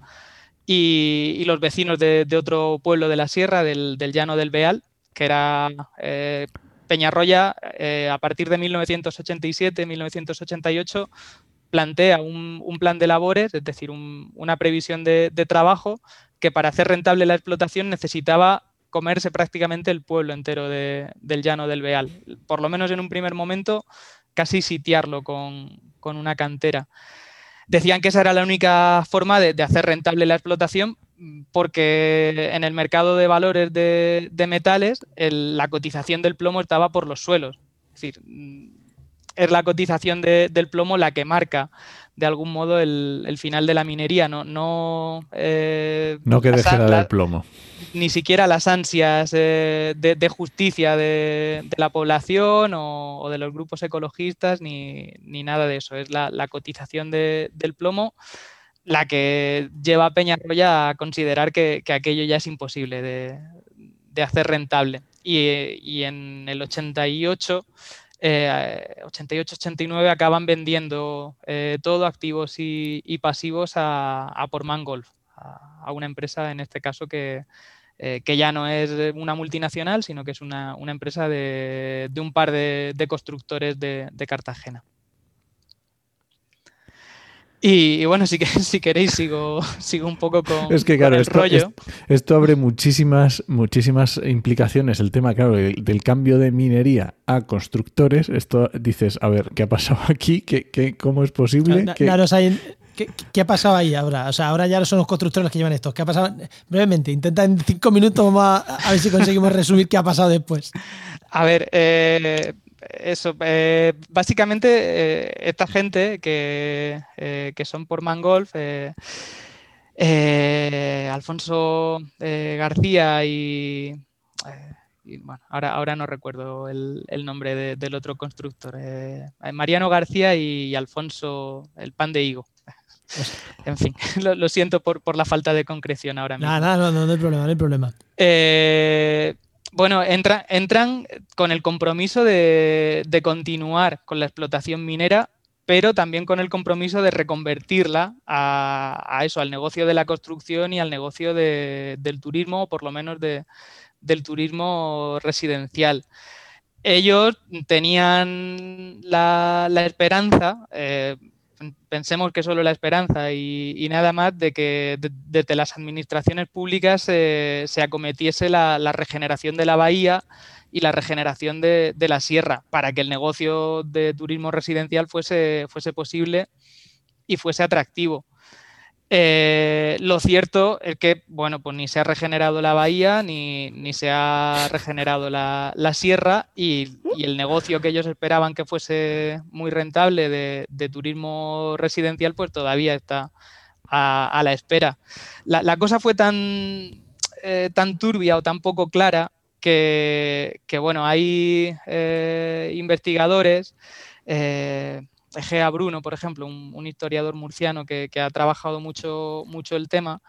y, y los vecinos de, otro pueblo de la sierra, del, Llano del Beal, que era eh, Peñarroya, eh, a partir de 1987-1988, plantea un, plan de labores, es decir, una previsión de, de trabajo que para hacer rentable la explotación necesitaba comerse prácticamente el pueblo entero del llano del Beal. Por lo menos en un primer momento, casi sitiarlo con, una cantera. Decían que esa era la única forma de, hacer rentable la explotación porque en el mercado de valores de, metales la cotización del plomo estaba por los suelos. Es decir, es la cotización del plomo la que marca de algún modo el, final de la minería, no, no, eh, no que deje de plomo. Ni siquiera las ansias eh, de, justicia de, la población o, de los grupos ecologistas, ni, nada de eso. Es la, cotización del plomo la que lleva a Peñarroya a considerar que, aquello ya es imposible de, hacer rentable. Y, y en el 88 88-89 eh, acaban vendiendo eh, todo, activos y, pasivos, a, a Portman Golf, a, una empresa en este caso que, eh, que, ya no es una multinacional, sino que es una, empresa de, un par de, constructores de, Cartagena. Y, bueno, si, (laughs) si queréis sigo, (laughs) sigo un poco con, es que, claro, el esto, rollo. Esto, abre muchísimas, muchísimas implicaciones. El tema, claro, del, cambio de minería a constructores. Esto dices, a ver, ¿qué ha pasado (laughs) aquí? ¿Qué, qué, cómo es posible? Claro, ¿qué, ha pasado ahí ahora? O sea, ahora ya son los constructores los que llevan esto. ¿Qué ha pasado? Brevemente, intenta en cinco minutos, vamos a, ver si conseguimos resumir qué ha pasado después. A ver, eh, eso, eh, básicamente eh, esta gente que, que son por Mangolf, Alfonso García y, bueno, ahora, ahora no recuerdo el, nombre del otro constructor, Mariano García y, Alfonso el pan de higo. (laughs) En fin, (laughs) lo, siento por, por, la falta de concreción ahora mismo. Nada, no, no, no hay problema, no hay problema bueno, entran con el compromiso de, continuar con la explotación minera, pero también con el compromiso de reconvertirla a, eso, al negocio de la construcción y al negocio del turismo, o por lo menos del turismo residencial. Ellos tenían la, esperanza, eh, pensemos que solo la esperanza y, nada más de que desde las administraciones públicas se acometiese la, regeneración de la bahía y la regeneración de, la sierra para que el negocio de turismo residencial fuese, fuese posible y fuese atractivo. Eh, lo cierto es que, bueno, pues ni se ha regenerado la bahía, ni, se ha regenerado la, sierra y, el negocio que ellos esperaban que fuese muy rentable de, turismo residencial, pues todavía está a, la espera. La, cosa fue tan, eh, tan turbia o tan poco clara que, bueno, hay eh, investigadores Egea Bruno, por ejemplo, un, historiador murciano que, ha trabajado mucho, mucho el tema,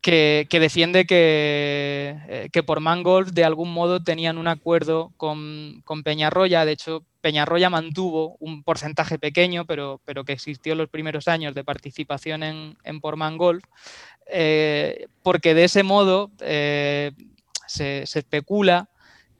que, defiende que, eh, que, por Mangold de algún modo tenían un acuerdo con, Peñarroya. De hecho, Peñarroya mantuvo un porcentaje pequeño, pero, pero que existió en los primeros años de participación en, en por Mangold, eh, porque de ese modo eh, se, se especula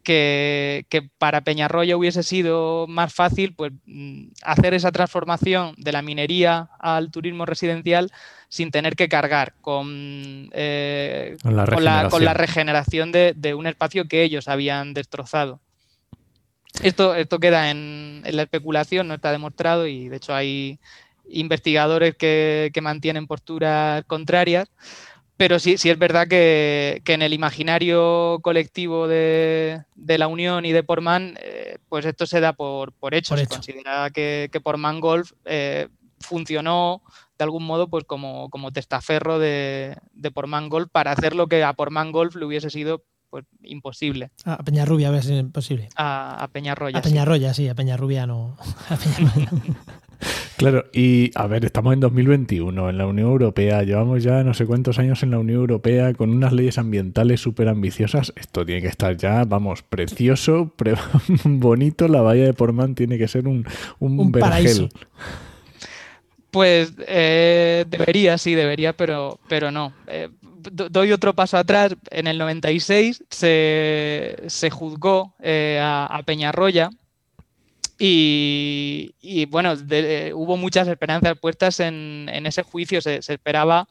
que, para Peñarroya hubiese sido más fácil pues, mm, hacer esa transformación de la minería al turismo residencial sin tener que cargar con, eh, la, regeneración de, un espacio que ellos habían destrozado. Esto, esto queda en, la especulación, no está demostrado y de hecho hay investigadores que, que mantienen posturas contrarias pero sí, sí es verdad que, en el imaginario colectivo de, la Unión y de Portman, eh, pues esto se da por, por hecho. se considera que, que Portman Golf eh, funcionó de algún modo pues como, como testaferro de, de Portman Golf para hacer lo que a Portman Golf le hubiese sido pues imposible. A Peñarrubia a ser imposible. A, a Peñarroya. A Peñarroya, sí. a Peñarrubia no. (laughs) (laughs) claro, y a ver, estamos en 2021 en la Unión Europea, llevamos ya no sé cuántos años en la Unión Europea con unas leyes ambientales súper ambiciosas. Esto tiene que estar ya, vamos, precioso, (laughs) bonito. La bahía de Portman tiene que ser un, un, paraíso. Pues eh, debería, sí, debería, pero, pero no. Eh, doy otro paso atrás. En el 96 se, juzgó eh, a, Peñarroya y, bueno, hubo muchas esperanzas puestas en, ese juicio. Se, esperaba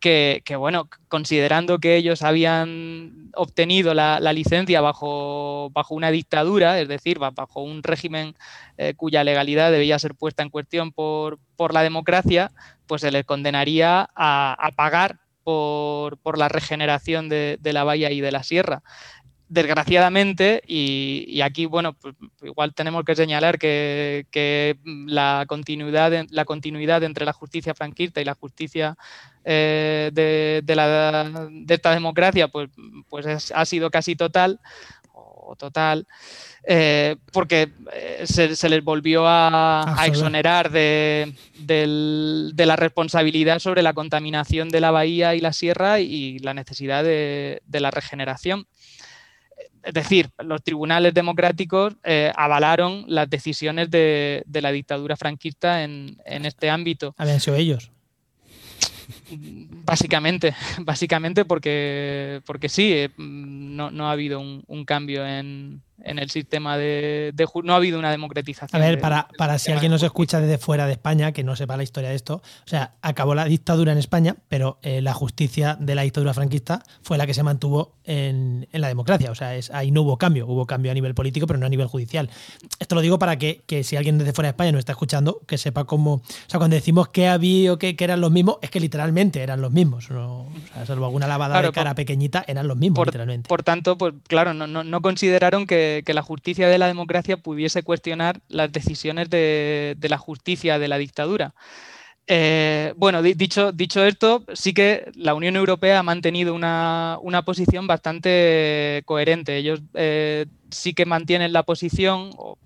que, bueno, considerando que ellos habían obtenido la, licencia bajo, una dictadura, es decir, bajo un régimen eh, cuya legalidad debía ser puesta en cuestión por, la democracia, pues se les condenaría a, pagar por, la regeneración de, la bahía y de la sierra. Desgraciadamente, y, aquí, bueno, pues, igual tenemos que señalar que, la, continuidad, la continuidad entre la justicia franquista y la justicia eh, de, esta democracia, pues, pues ha sido casi total, o total. Eh, porque eh, se, les volvió a, exonerar de, la responsabilidad sobre la contaminación de la bahía y la sierra y la necesidad de, la regeneración. Es decir, los tribunales democráticos eh, avalaron las decisiones de, la dictadura franquista en, este ámbito. Habían sido ellos. Básicamente, (laughs) básicamente porque, porque sí, no, ha habido un, cambio en, en el sistema de, No ha habido una democratización. A ver, para, para si alguien nos escucha desde fuera de España, que no sepa la historia de esto, o sea, acabó la dictadura en España, pero eh, la justicia de la dictadura franquista fue la que se mantuvo en, la democracia. O sea, es, ahí no hubo cambio, hubo cambio a nivel político, pero no a nivel judicial. Esto lo digo para que, si alguien desde fuera de España nos está escuchando, que sepa cómo. O sea, cuando decimos que había o que, eran los mismos, es que literalmente eran los mismos. o sea, salvo alguna lavada de cara pequeñita, eran los mismos, literalmente. Por tanto, pues claro, no, no consideraron que que, la justicia de la democracia pudiese cuestionar las decisiones de, la justicia de la dictadura. Eh, bueno, dicho, dicho esto, sí que la Unión Europea ha mantenido una, posición bastante coherente. Ellos eh, sí que mantienen la posición o,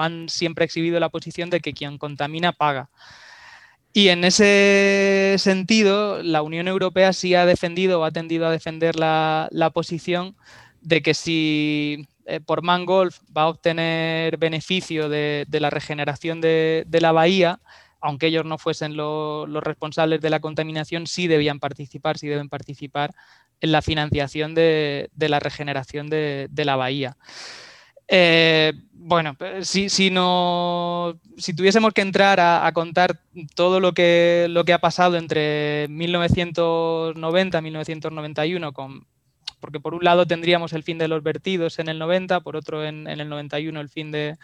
han siempre exhibido la posición de que quien contamina paga. Y en ese sentido, la Unión Europea sí ha defendido o ha tendido a defender la, la posición de que si eh, por Mangolf va a obtener beneficio de, la regeneración de, la bahía, aunque ellos no fuesen los responsables de la contaminación, sí debían participar, sí deben participar en la financiación de, la regeneración de, la bahía. Eh, bueno, si, si, no, si tuviésemos que entrar a, contar todo lo que, lo que ha pasado entre 1990 y 1991 con porque por un lado tendríamos el fin de los vertidos en el 90, por otro en, el 91 el fin de,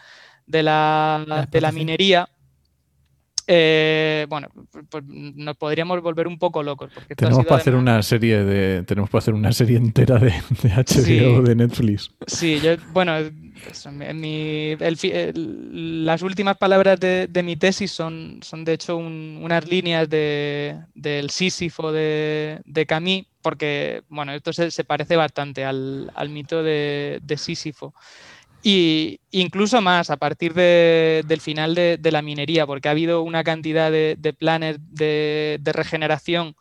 la, de la minería. Eh, bueno, pues nos podríamos volver un poco locos. Porque tenemos para hacer una serie de. Tenemos para hacer una serie entera de, de HBO de Netflix. Sí, yo, bueno, las últimas palabras de, mi tesis son, son de hecho unas líneas del Sísifo de, de Camus, porque bueno, esto se, parece bastante al, mito de, de Sísifo. Y incluso más a partir del final de, la minería, porque ha habido una cantidad de, planes de, regeneración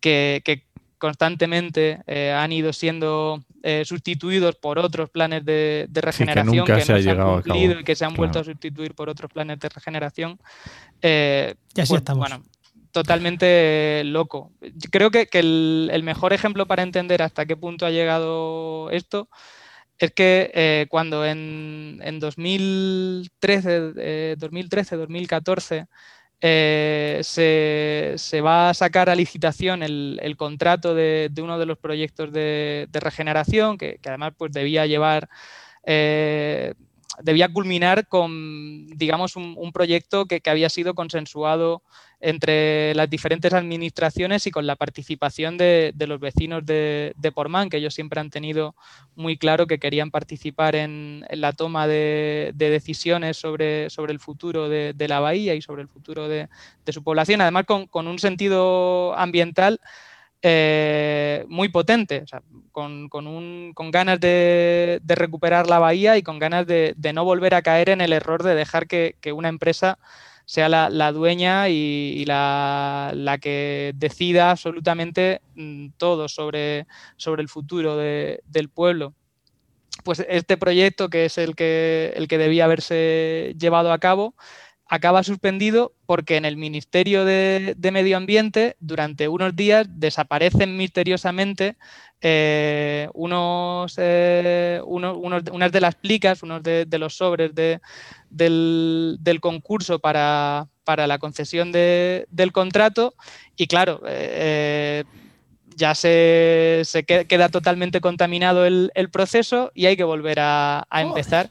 que, constantemente eh, han ido siendo eh, sustituidos por otros planes de, regeneración que, se han cumplido y que se han vuelto a sustituir por otros planes de regeneración. Eh, ya sí pues, estamos. Bueno, totalmente loco. Creo que, el, mejor ejemplo para entender hasta qué punto ha llegado esto es que eh, cuando en, 2013, 2013, 2014 se, va a sacar a licitación el, contrato de, uno de los proyectos de, regeneración, que, además pues, debía llevar eh, debía culminar con, digamos, un, proyecto que, había sido consensuado entre las diferentes administraciones y con la participación de, los vecinos de, de, Portman, que ellos siempre han tenido muy claro que querían participar en, la toma de, decisiones sobre, sobre, el futuro de, la bahía y sobre el futuro de, su población, además con un sentido ambiental eh, muy potente, con, ganas de, recuperar la bahía y con ganas de, no volver a caer en el error de dejar que, una empresa sea la, dueña y, la, que decida absolutamente mm, todo sobre, sobre el futuro del pueblo. Pues este proyecto, que es el que, el que debía haberse llevado a cabo, acaba suspendido porque en el Ministerio de, Medio Ambiente durante unos días desaparecen misteriosamente eh, unos, eh, unas de las plicas, unos de, los sobres del, concurso para, la concesión del contrato y claro, eh, ya se, queda totalmente contaminado el, proceso y hay que volver a, a empezar.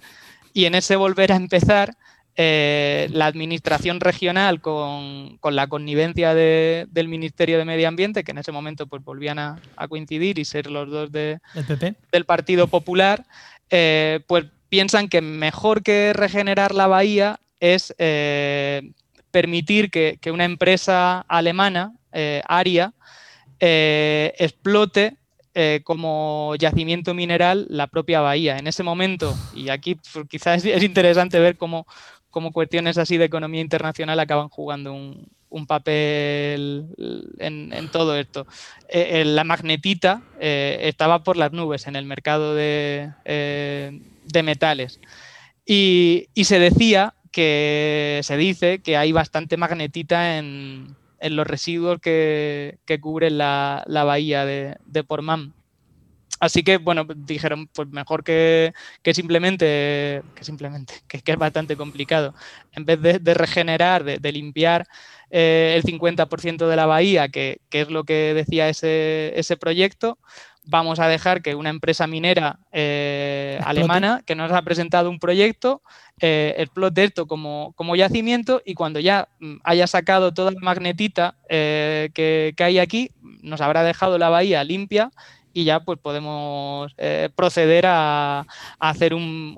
Y en ese volver a empezar, eh, la administración regional con, la connivencia del Ministerio de Medio Ambiente, que en ese momento pues, volvían a, coincidir y ser los dos de, del Partido Popular, eh, pues piensan que mejor que regenerar la bahía es eh, permitir que, una empresa alemana, Aria, explote como yacimiento mineral la propia bahía. En ese momento, y aquí pues, quizás es interesante ver cómo, como cuestiones así de economía internacional acaban jugando un, papel en, todo esto. Eh, eh, la magnetita eh, estaba por las nubes en el mercado de, metales. Y, se decía que se dice que hay bastante magnetita en, los residuos que, cubren la, bahía de, de Portman. Así que, bueno, dijeron, pues mejor que, simplemente, que simplemente, (laughs) que, es bastante complicado, en vez de, regenerar, de, limpiar eh, el 50% de la bahía, que, es lo que decía ese, ese proyecto, vamos a dejar que una empresa minera eh, alemana que nos ha presentado un proyecto eh, explote esto como, como, yacimiento y cuando ya mm, haya sacado toda la magnetita eh, que, hay aquí, nos habrá dejado la bahía limpia y ya pues podemos proceder a, hacer un,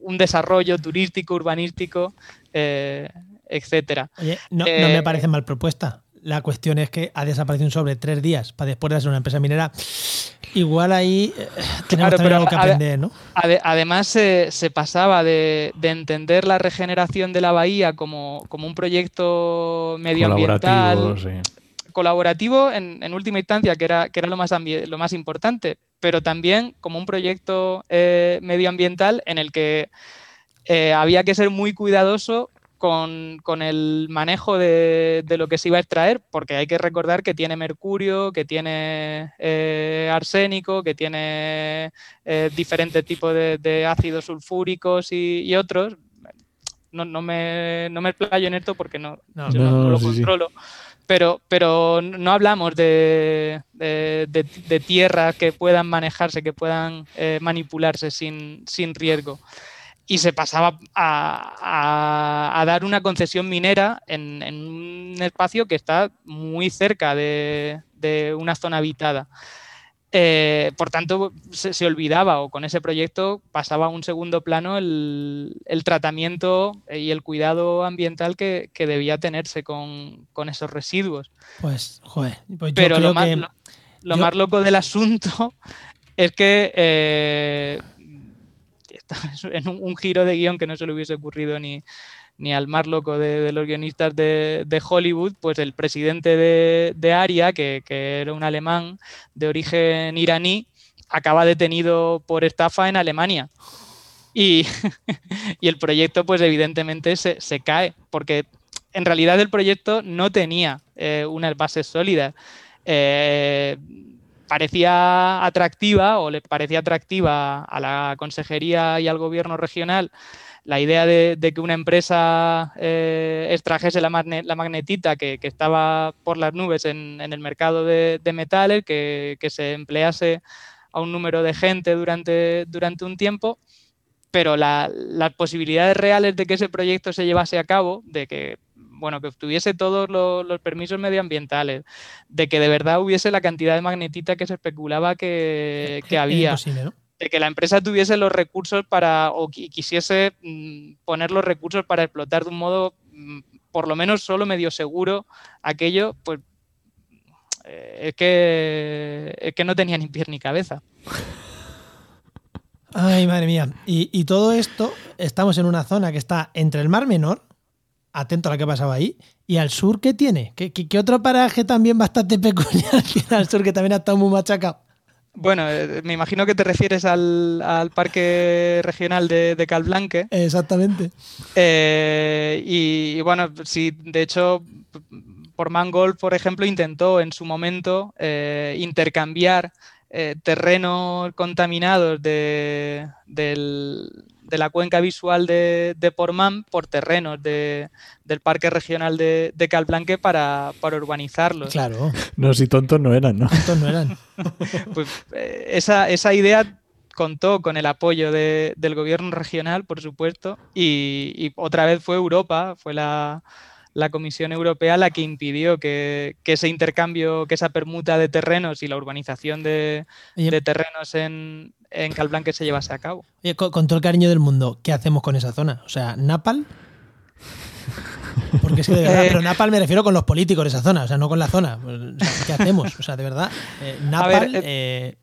un, desarrollo turístico, urbanístico, etcétera. Oye, no, no me parece mal propuesta. La cuestión es que ha desaparecido sobre tres días para después de ser una empresa minera. Igual ahí eh, tenemos algo que aprender, ¿no? además, se pasaba de, entender la regeneración de la bahía como, un proyecto medioambiental. Colaborativo en, última instancia, que era, que era lo, más lo más importante, pero también como un proyecto eh, medioambiental en el que eh, había que ser muy cuidadoso con, el manejo de, lo que se iba a extraer, porque hay que recordar que tiene mercurio, que tiene eh, arsénico, que tiene eh, diferentes tipos de, ácidos sulfúricos y, otros. No, me, no me explayo en esto porque no, lo controlo. Pero, pero no hablamos de, tierras que puedan manejarse, que puedan eh, manipularse sin, riesgo y se pasaba a, dar una concesión minera en, un espacio que está muy cerca de, una zona habitada. Eh, por tanto, se, olvidaba o con ese proyecto pasaba a un segundo plano el, tratamiento y el cuidado ambiental que, debía tenerse con, esos residuos. Pues, joder, pues Pero lo, más, lo, más, loco del asunto (laughs) es que eh, (laughs) en un, giro de guion que no se le hubiese ocurrido ni, ni al más loco de, los guionistas de, Hollywood, pues el presidente de, Aria, que, era un alemán de origen iraní, acaba detenido por estafa en Alemania. Y, (laughs) el proyecto, pues evidentemente se, cae, porque en realidad el proyecto no tenía eh, unas bases sólidas. Eh, parecía atractiva o le parecía atractiva a la consejería y al gobierno regional la idea de, que una empresa eh, extrajese la, magnetita que, estaba por las nubes en, el mercado de, metales, que, se emplease a un número de gente durante, durante un tiempo, pero las posibilidades reales de que ese proyecto se llevase a cabo, de que bueno, que obtuviese todos los, permisos medioambientales, de que de verdad hubiese la cantidad de magnetita que se especulaba que, había. De que la empresa tuviese los recursos para, o quisiese mm, poner los recursos para explotar de un modo, mm, por lo menos solo medio seguro, aquello, pues eh, es que, es que no tenía ni pie ni cabeza. Ay, madre mía. Y, y, todo esto, estamos en una zona que está entre el Mar Menor, atento a lo que pasaba ahí. ¿Y al sur qué tiene? ¿Qué, qué, otro paraje también bastante peculiar tiene al sur que también ha estado muy machacado? Bueno, eh, me imagino que te refieres al, Parque Regional de, de Calblanque. Exactamente. Eh, y, bueno, sí, de hecho, por Mangold, por ejemplo, intentó en su momento eh, intercambiar terrenos contaminados de, del, de la cuenca visual de, de Portman por terrenos del Parque Regional de, Calblanque para, para urbanizarlos. Claro. No, si tontos no eran, ¿no? Tontos no eran. (laughs) pues eh, esa, idea contó con el apoyo del gobierno regional, por supuesto, y, otra vez fue Europa, fue la, Comisión Europea la que impidió que, ese intercambio, que esa permuta de terrenos y la urbanización de terrenos en, en Calblanque se llevase a cabo. con, todo el cariño del mundo, ¿qué hacemos con esa zona? O sea, Napal. Porque es que de verdad, pero Napal me refiero con los políticos de esa zona, o sea, no con la zona. ¿Qué hacemos? O sea, de verdad, eh, Napal. Eh,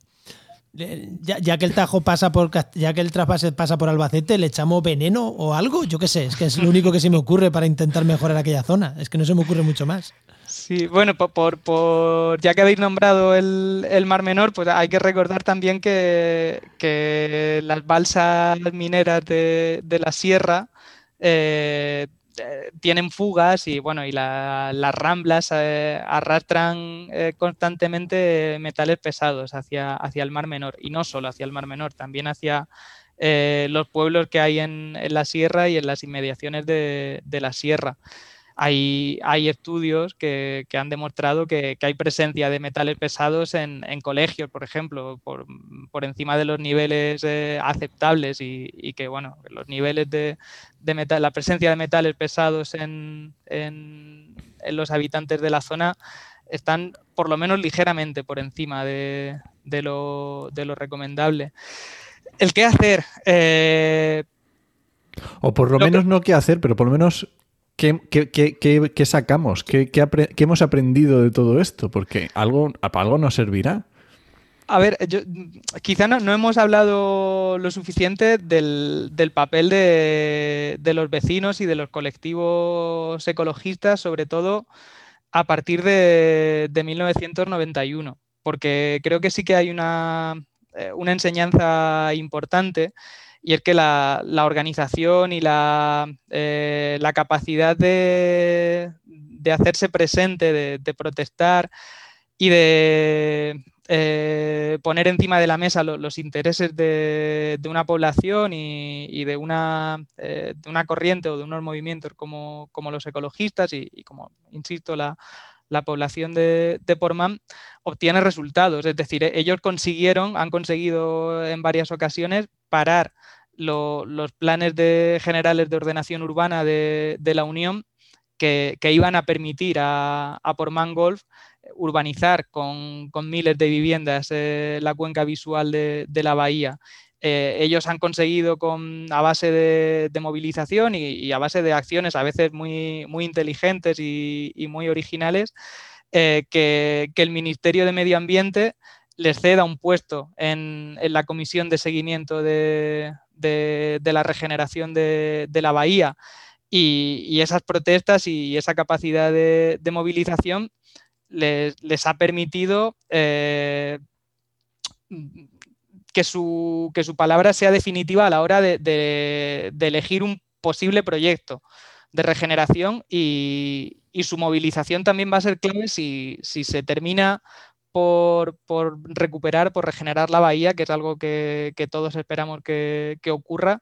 eh, ya, que el Tajo pasa por ya que el traspase pasa por Albacete, le echamos veneno o algo, yo qué sé, es que es lo único que se me ocurre para intentar mejorar aquella zona, es que no se me ocurre mucho más. Sí, bueno, por, ya que habéis nombrado el, Mar Menor, pues hay que recordar también que, las balsas mineras de, la sierra eh, tienen fugas y bueno, y las ramblas arrastran constantemente metales pesados hacia, hacia el Mar Menor. Y no solo hacia el Mar Menor, también hacia los pueblos que hay en, la sierra y en las inmediaciones de, de la sierra hay, hay estudios que, han demostrado que, hay presencia de metales pesados en, colegios, por ejemplo, por, encima de los niveles eh, aceptables y, que, bueno, los niveles de, metal, la presencia de metales pesados en, los habitantes de la zona están por lo menos ligeramente por encima de, lo, recomendable. ¿El qué hacer? Eh, o por lo, menos no qué hacer, pero por lo menos ¿Qué, sacamos? ¿Qué, hemos aprendido de todo esto? Porque algo, algo nos servirá. A ver, yo, quizá no, hemos hablado lo suficiente del, papel de, los vecinos y de los colectivos ecologistas, sobre todo a partir de, 1991, porque creo que sí que hay una, eh, una enseñanza importante y es que la, organización y la, eh, capacidad de, hacerse presente, de, protestar y de eh, poner encima de la mesa los intereses de, una población y, de, una, eh, de, una, corriente o de unos movimientos como, los ecologistas y, como, insisto, la, población de, de Portman obtiene resultados. Es decir, ellos consiguieron, han conseguido en varias ocasiones parar los planes de, generales de ordenación urbana de, la Unión que, iban a permitir a, a Portman Golf urbanizar con, miles de viviendas eh, la cuenca visual de, la bahía. Eh, ellos han conseguido con, a base de, movilización y, a base de acciones a veces muy, muy inteligentes y, muy originales eh, que, el Ministerio de Medio Ambiente les ceda un puesto en, la comisión de seguimiento de, la regeneración de, la bahía. Y, esas protestas y esa capacidad de, movilización les, ha permitido eh, que, su, que, su, palabra sea definitiva a la hora de, elegir un posible proyecto de regeneración y, su movilización también va a ser clave si, si se termina por, recuperar, por regenerar la bahía, que es algo que, todos esperamos que, ocurra,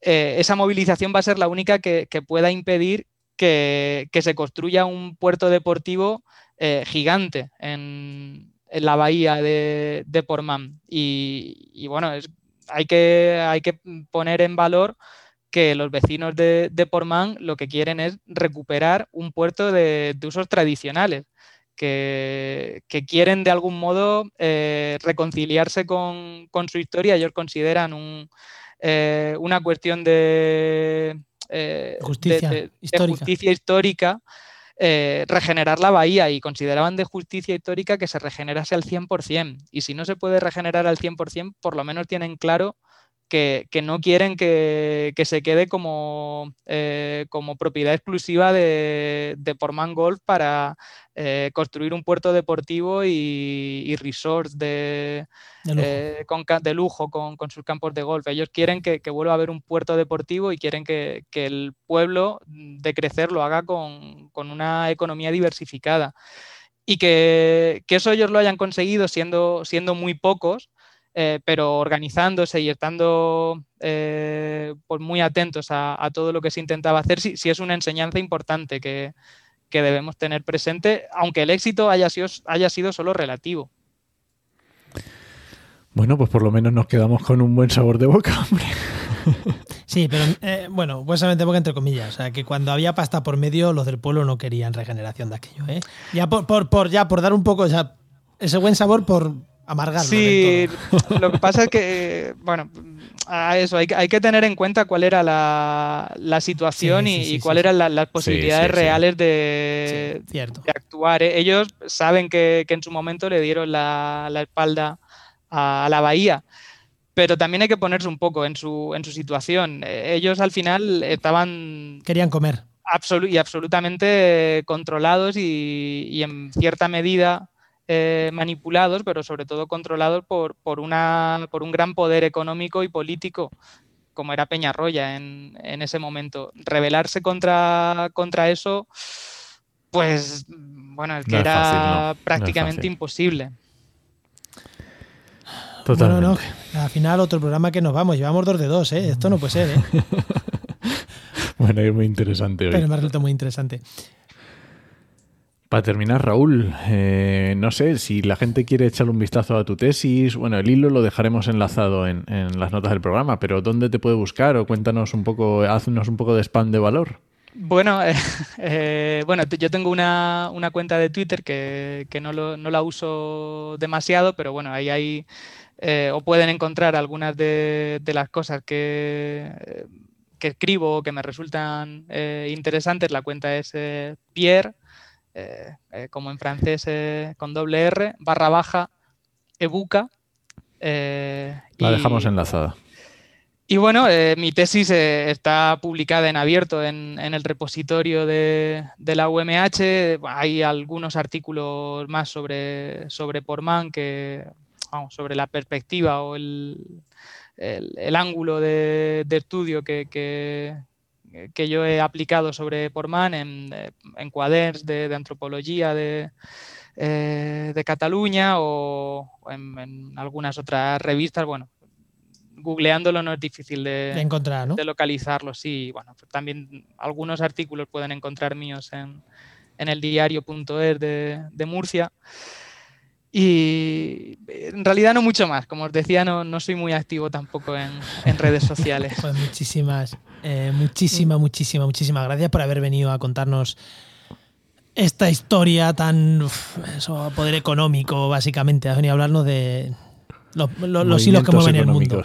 eh, esa movilización va a ser la única que, pueda impedir que, se construya un puerto deportivo eh, gigante en, la bahía de, de Portman. Y, bueno, hay, que, hay que poner en valor que los vecinos de, de Portman lo que quieren es recuperar un puerto de usos tradicionales que, quieren de algún modo eh, reconciliarse con, su historia. Ellos consideran eh, una cuestión de, eh, justicia, histórica. Regenerar la bahía y consideraban de justicia histórica que se regenerase al 100%. Y si no se puede regenerar al 100%, por lo menos tienen claro que, no quieren que, se quede como, eh, como propiedad exclusiva de, de Portman Golf para eh, construir un puerto deportivo y, y resorts de, de lujo, eh, de lujo con, sus campos de golf. Ellos quieren que, vuelva a haber un puerto deportivo y quieren que, el pueblo de crecer lo haga con, con una economía diversificada. Y que, eso ellos lo hayan conseguido siendo, siendo muy pocos, eh, pero organizándose y estando eh, pues muy atentos a, todo lo que se intentaba hacer, sí, es una enseñanza importante que, debemos tener presente, aunque el éxito haya sido, haya sido solo relativo. Bueno, pues por lo menos nos quedamos con un buen sabor de boca, hombre. (laughs) Sí, pero eh, bueno, pues de boca entre comillas. O sea, que cuando había pasta por medio, los del pueblo no querían regeneración de aquello. ¿eh? Ya por, por, ya por dar un poco ya, ese buen sabor por, amargarlo. Sí, lo que pasa es que, bueno, a eso, hay, hay que tener en cuenta cuál era la, situación y, cuáles eran las posibilidades reales de, actuar. ¿eh? Ellos saben que, en su momento le dieron la, espalda a, la bahía pero también hay que ponerse un poco en su, en su situación. Ellos al final estaban... Querían comer. y absolutamente controlados y, en cierta medida eh, manipulados, pero sobre todo controlados por, por, una, por un gran poder económico y político como era Peñarroya en, en ese momento. Rebelarse contra, contra eso, pues bueno, es que era prácticamente imposible. Totalmente. Bueno, no, al final otro programa que nos vamos, llevamos dos de dos, ¿eh? Esto no puede ser, ¿eh? (laughs) bueno, es muy interesante hoy. Pero me resulta muy interesante. Para terminar, Raúl, eh, no sé si la gente quiere echarle un vistazo a tu tesis. Bueno, el hilo lo dejaremos enlazado en, las notas del programa, pero ¿dónde te puede buscar? O cuéntanos un poco, haznos un poco de spam de valor. Bueno, eh, (laughs) bueno, yo tengo una, cuenta de Twitter que, no, la uso demasiado, pero bueno, ahí hay, eh, o pueden encontrar algunas de, las cosas que, que escribo o que me resultan interesantes. La cuenta es Pierre eh, eh, como en francés eh, con doble R, barra baja, ebuca. La dejamos enlazada. Y bueno, mi tesis está publicada en abierto en, el repositorio de, la UMH. Hay algunos artículos más sobre, sobre Portman que, vamos, sobre la perspectiva o el, ángulo de, estudio que, que yo he aplicado sobre Portman en, eh, en cuaderns de, antropología de, eh, de Cataluña o en, algunas otras revistas. Bueno, googleándolo no es difícil de, encontrar, ¿no? de localizarlo. Sí, bueno, pues también algunos artículos pueden encontrar míos en, en el diario.es de, de Murcia. Y en realidad no mucho más. Como os decía, no, no soy muy activo tampoco en, en redes sociales. (laughs) Pues muchísimas, eh, muchísimas, muchísimas, muchísimas gracias por haber venido a contarnos esta historia tan eso, poder económico, básicamente. Has venido a hablarnos de los, hilos que mueven el mundo.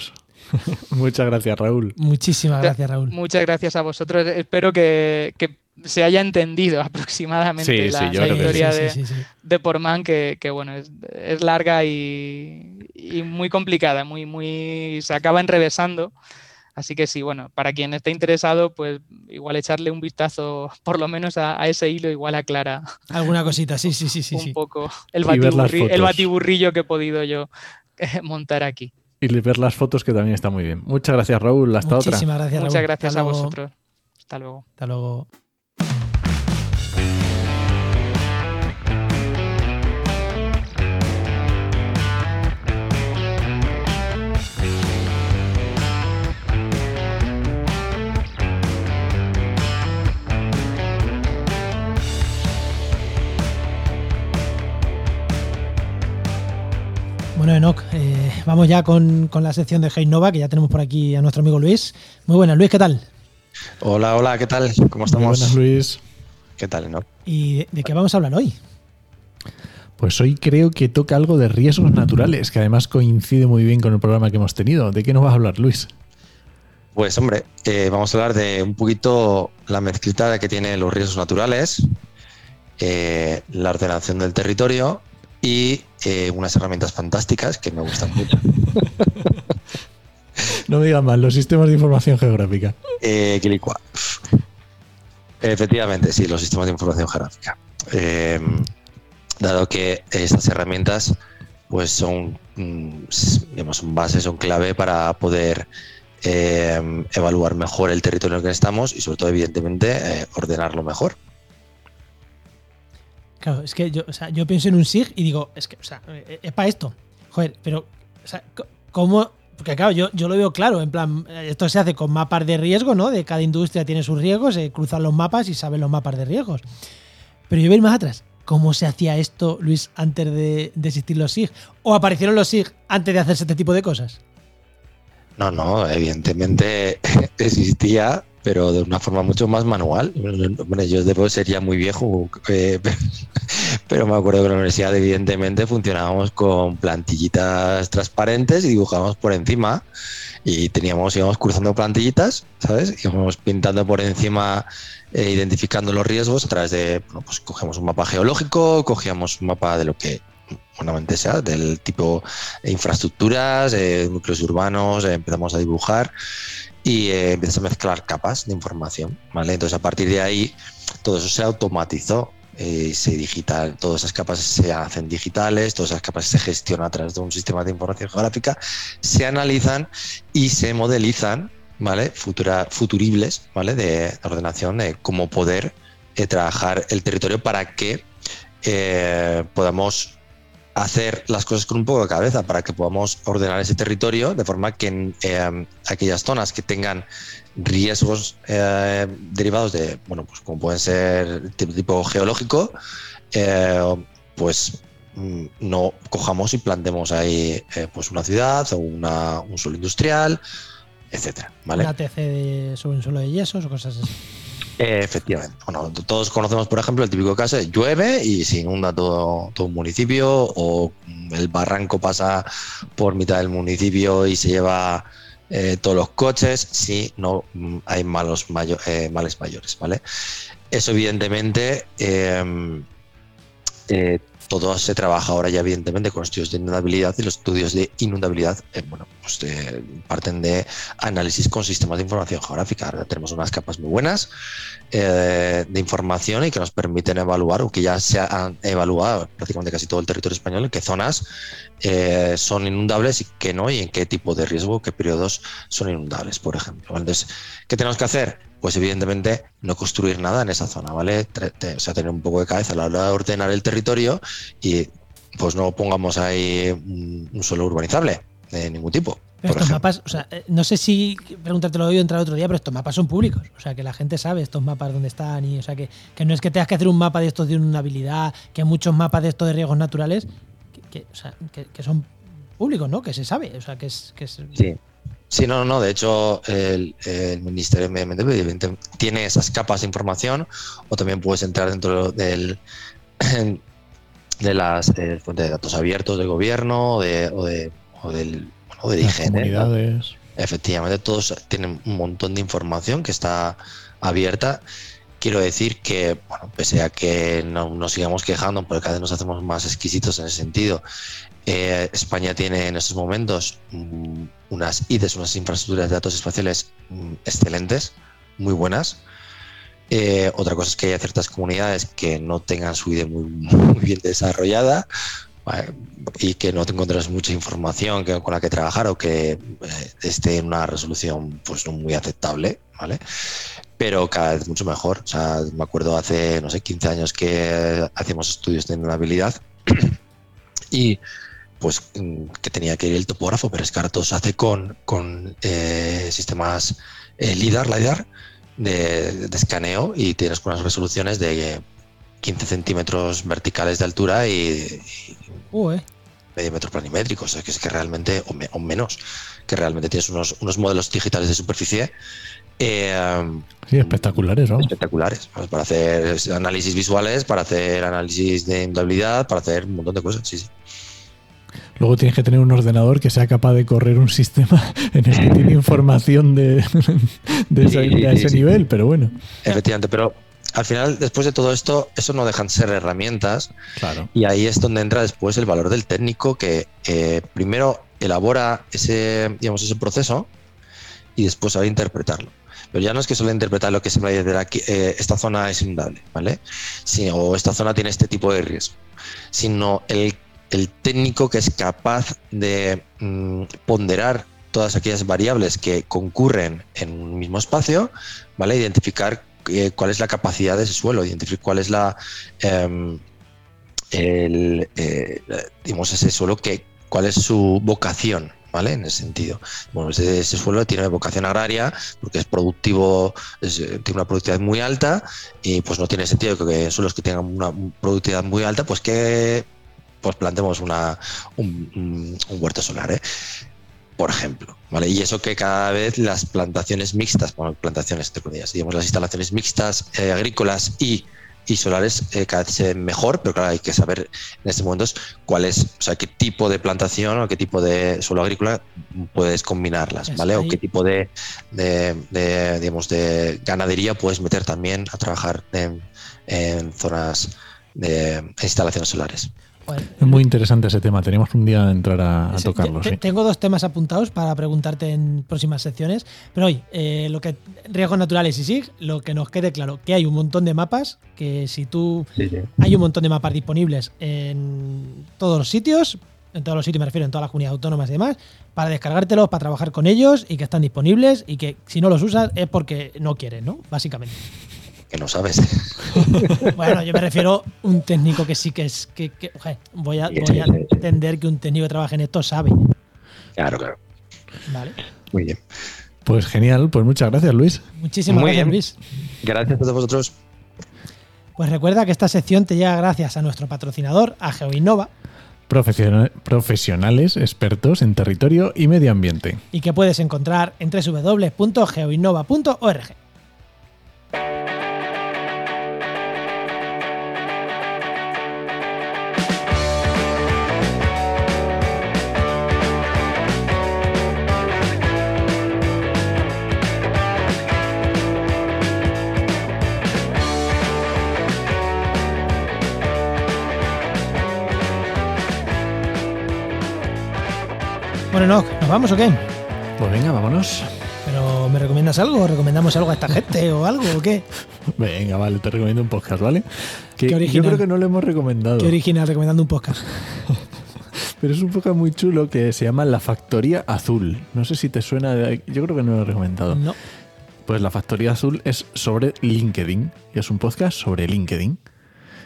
(laughs) Muchas gracias, Raúl. Muchísimas gracias, Raúl. Muchas gracias a vosotros. Espero que, que se haya entendido aproximadamente la, historia de, de Portman, que, bueno, es, larga y, muy complicada, muy, muy, se acaba enrevesando. Así que sí, bueno, para quien esté interesado, pues igual echarle un vistazo (laughs) por lo menos a, ese hilo, igual aclara. Alguna cosita, sí, sí, sí. sí un poco el, el batiburrillo que he podido yo (laughs) eh, montar aquí. Y ver las fotos que también está muy bien. Muchas gracias, Raúl. Hasta Muchísimas otra. Gracias, Muchas gracias a vosotros. Hasta luego. Hasta luego. Bueno, Enoch, eh, vamos ya con, la sección de Nova, que ya tenemos por aquí a nuestro amigo Luis. Muy buenas, Luis, ¿qué tal? Hola, hola, ¿qué tal? ¿Cómo estamos? Muy buenas, Luis. ¿Qué tal, Enoch? ¿Y de, qué vamos a hablar hoy? Pues hoy creo que toca algo de riesgos naturales, que además coincide muy bien con el programa que hemos tenido. ¿De qué nos vas a hablar, Luis? Pues hombre, eh, vamos a hablar de un poquito la mezclita que tienen los riesgos naturales, eh, la ordenación del territorio y eh, unas herramientas fantásticas que me gustan mucho. (laughs) no me digas más, los sistemas de información geográfica. Eh, Efectivamente, sí, los sistemas de información geográfica. Eh, dado que estas herramientas pues son, mm, digamos, son base, son clave para poder eh, evaluar mejor el territorio en el que estamos y sobre todo, evidentemente, ordenarlo mejor. Claro, es que yo, o sea, yo pienso en un SIG y digo, es que, o sea, eh, es para esto. Joder, pero, o sea, ¿cómo? Porque claro, yo, yo lo veo claro, en plan, esto se hace con mapas de riesgo, ¿no? De cada industria tiene sus riesgos, se cruzan los mapas y saben los mapas de riesgos. Pero yo voy más atrás. ¿Cómo se hacía esto, Luis, antes de, de existir los SIG? ¿O aparecieron los SIG antes de hacerse este tipo de cosas? No, no, evidentemente (laughs) existía pero de una forma mucho más manual. Bueno, yo debo ser ya muy viejo, eh, (laughs) pero me acuerdo que en la universidad evidentemente funcionábamos con plantillitas transparentes y dibujábamos por encima y teníamos, íbamos cruzando plantillitas, ¿sabes? Íbamos pintando por encima, eh, identificando los riesgos a través de, bueno, pues cogemos un mapa geológico, cogíamos un mapa de lo que buenamente sea, del tipo infraestructuras, eh, núcleos urbanos, empezamos a dibujar y eh, empiezas a mezclar capas de información, ¿vale? Entonces a partir de ahí todo eso se automatizó, eh, se digital, todas esas capas se hacen digitales, todas esas capas se gestionan a través de un sistema de información geográfica, se analizan y se modelizan ¿vale? Futuribles, ¿vale? De ordenación, de cómo poder eh, trabajar el territorio para que eh, podamos hacer las cosas con un poco de cabeza, para que podamos ordenar ese territorio de forma que en eh, aquellas zonas que tengan riesgos derivados de, bueno, pues como pueden ser tipo, geológico, pues mm, no cojamos y plantemos ahí pues una ciudad o una, un suelo industrial etcétera. ¿vale? Una TC sobre un suelo de yesos o cosas así. Eh, efectivamente. Bueno, todos conocemos, por ejemplo, el típico caso de llueve y se inunda todo, un municipio o el barranco pasa por mitad del municipio y se lleva eh, todos los coches si no mm, hay malos eh, males mayores, ¿vale? Eso evidentemente todo se trabaja ahora ya evidentemente con estudios de inundabilidad y los estudios de inundabilidad eh, bueno, pues, eh, parten de análisis con sistemas de información geográfica. Tenemos unas capas muy buenas eh, de información y que nos permiten evaluar, o que ya se han evaluado prácticamente casi todo el territorio español, en qué zonas son inundables y qué no, y en qué tipo de riesgo, qué periodos son inundables, por ejemplo. Entonces, ¿qué tenemos que hacer? pues evidentemente no construir nada en esa zona, ¿vale? O sea, tener un poco de cabeza a la hora de ordenar el territorio y pues no pongamos ahí un, suelo urbanizable de ningún tipo. Pero estos mapas, o sea, eh, no sé si preguntarte lo he entrar otro día, pero estos mapas son públicos. O sea, que la gente sabe estos mapas dónde están. Y, o sea, que, no es que tengas que hacer un mapa de estos de una habilidad, que hay muchos mapas de estos de riesgos naturales que, o sea, que, son públicos, ¿no? Que se sabe. O sea, que es. Que es sí. Sí, no, no, de hecho el, Ministerio de Medio Ambiente tiene esas capas de información o también puedes entrar dentro del, (clears throat) de las eh, fuentes de datos abiertos del gobierno o, de, o, de, o del de higiene. Efectivamente, todos tienen un montón de información que está abierta. Quiero decir que, bueno, pese a que no nos sigamos quejando, porque cada vez nos hacemos más exquisitos en ese sentido, eh, España tiene en estos momentos mm, unas IDES, unas infraestructuras de datos espaciales mm, excelentes, muy buenas. Eh, otra cosa es que hay ciertas comunidades que no tengan su IDE (laughs) muy, bien desarrollada y que no te encuentres mucha información con la que trabajar o que eh, esté en una resolución pues no muy aceptable, ¿vale? Pero cada vez mucho mejor. O sea, me acuerdo hace, no sé, 15 años que hacíamos estudios de inundabilidad (clears throat) y pues mm, que tenía que ir el topógrafo, pero es que ahora todo se hace con, con eh, sistemas eh, LIDAR, LIDAR de, escaneo y tienes unas resoluciones de 15 centímetros verticales de altura y, medio metro planimétrico, que es que realmente, o, menos, que realmente tienes unos, unos modelos digitales de superficie eh, sí, espectaculares, ¿no? Espectaculares, para hacer análisis visuales, para hacer análisis de indabilidad, para hacer un montón de cosas, sí, sí. Luego tienes que tener un ordenador que sea capaz de correr un (laughs) sistema en el que tiene información de, ese, nivel, pero bueno. Efectivamente, pero al final, después de todo esto, eso no dejan de ser herramientas. Claro. Y ahí es donde entra después el valor del técnico que primero elabora ese, digamos, ese proceso y después sabe interpretarlo. Pero ya no es que solo interpretar lo que se me de aquí, eh, esta zona es inundable, ¿vale? Sí, o esta zona tiene este tipo de riesgo, sino el el técnico que es capaz de mm, ponderar todas aquellas variables que concurren en un mismo espacio, ¿vale? Identificar eh, cuál es la capacidad de ese suelo, identificar cuál es la em, eh, digamos ese suelo que cuál es su vocación, ¿vale? En ese sentido. Bueno, ese, suelo tiene vocación agraria porque es productivo, tiene una productividad muy alta y pues no tiene sentido que suelos que tengan una productividad muy alta, pues que pues plantemos una, un, huerto solar, ¿eh? Por ejemplo. ¿vale? Y eso que cada vez las plantaciones mixtas, bueno, plantaciones, digamos, las instalaciones mixtas eh, agrícolas y, solares eh, cada vez se ven mejor, pero claro, hay que saber en este momento cuál es, o sea, qué tipo de plantación o qué tipo de suelo agrícola puedes combinarlas, ¿vale? O qué tipo de, de, digamos, de ganadería puedes meter también a trabajar en, en zonas de instalaciones solares. Es muy interesante ese tema, tenemos un día entrar a, tocarlo. Tengo dos temas apuntados para preguntarte en próximas secciones, pero hoy, eh, lo que riesgos naturales y sí, lo que nos quede claro, que hay un montón de mapas, que si tú hay un montón de mapas disponibles en todos los sitios, en todos los sitios, me refiero en todas las comunidades autónomas y demás, para descargártelos, para trabajar con ellos y que están disponibles y que si no los usas es porque no quieres, ¿no? Básicamente. Que no sabes. (laughs) Bueno, yo me refiero a un técnico que sí que es. Que, voy, a, Sí, voy a sí, sí. entender que un técnico que trabaja en esto sabe. Claro, claro. ¿Vale? Muy bien. Pues genial, pues muchas gracias, Luis. Muchísimas Muy gracias, bien. Luis. Gracias a todos vosotros. Pues recuerda que esta sección te llega gracias a nuestro patrocinador, a GeoInnova, Profesiona- profesionales expertos en territorio y medio ambiente. y que puedes encontrar en www.geoinnova.org. Bueno, no, ¿nos vamos o qué? Pues venga, vámonos. ¿Pero me recomiendas algo? ¿O ¿Recomendamos algo a esta gente o algo o qué? (laughs) Venga, vale, te recomiendo un podcast, ¿vale? Que Qué yo creo que no lo hemos recomendado, Qué original recomendando un podcast. (laughs) pero es un podcast muy chulo que se llama La Factoría Azul. No sé si te suena, de- yo creo que no lo he recomendado. No. Pues La Factoría Azul es sobre LinkedIn, y es un podcast sobre LinkedIn.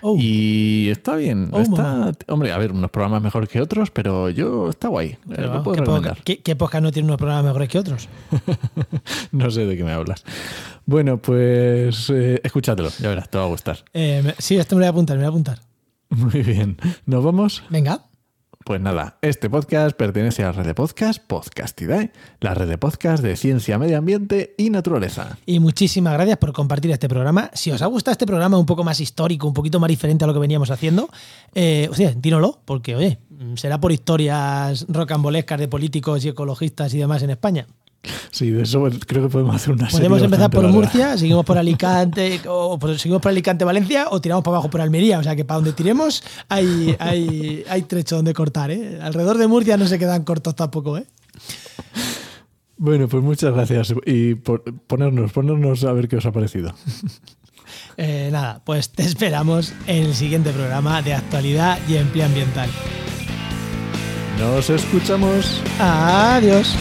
Oh, Y está bien, Oh, está, hombre, a ver, unos programas mejores que otros, pero yo está guay, eh, pero lo vamos, puedo ¿qué, qué- qué podcast no tiene unos programas mejores que otros? (laughs) No sé de qué me hablas. Bueno, pues eh, escúchatelo, ya verás, te va a gustar. Eh, sí, esto me lo voy a apuntar, me lo voy a apuntar. (laughs) Muy bien, ¿nos vamos? Venga. Pues nada, este podcast pertenece a la red de podcast Podcastidae, la red de podcast de ciencia, medio ambiente y naturaleza. Y muchísimas gracias por compartir este programa. Si os ha gustado este programa un poco más histórico, un poquito más diferente a lo que veníamos haciendo, eh, o sea, dínoslo, porque, oye, será por historias rocambolescas de políticos y ecologistas y demás en España. Sí, de eso creo que podemos hacer una serie Podemos empezar por larga. Murcia, seguimos por (laughs) Alicante, o seguimos por Alicante, Valencia, o tiramos para abajo por Almería. O sea que para donde tiremos hay, hay, hay trecho donde cortar, ¿eh? Alrededor de Murcia no se quedan cortos tampoco, ¿eh? Bueno, pues muchas gracias y por ponernos, ponernos a ver qué os ha parecido. (laughs) Eh, nada, pues te esperamos en el siguiente programa de actualidad y empleo ambiental. Nos escuchamos. Adiós.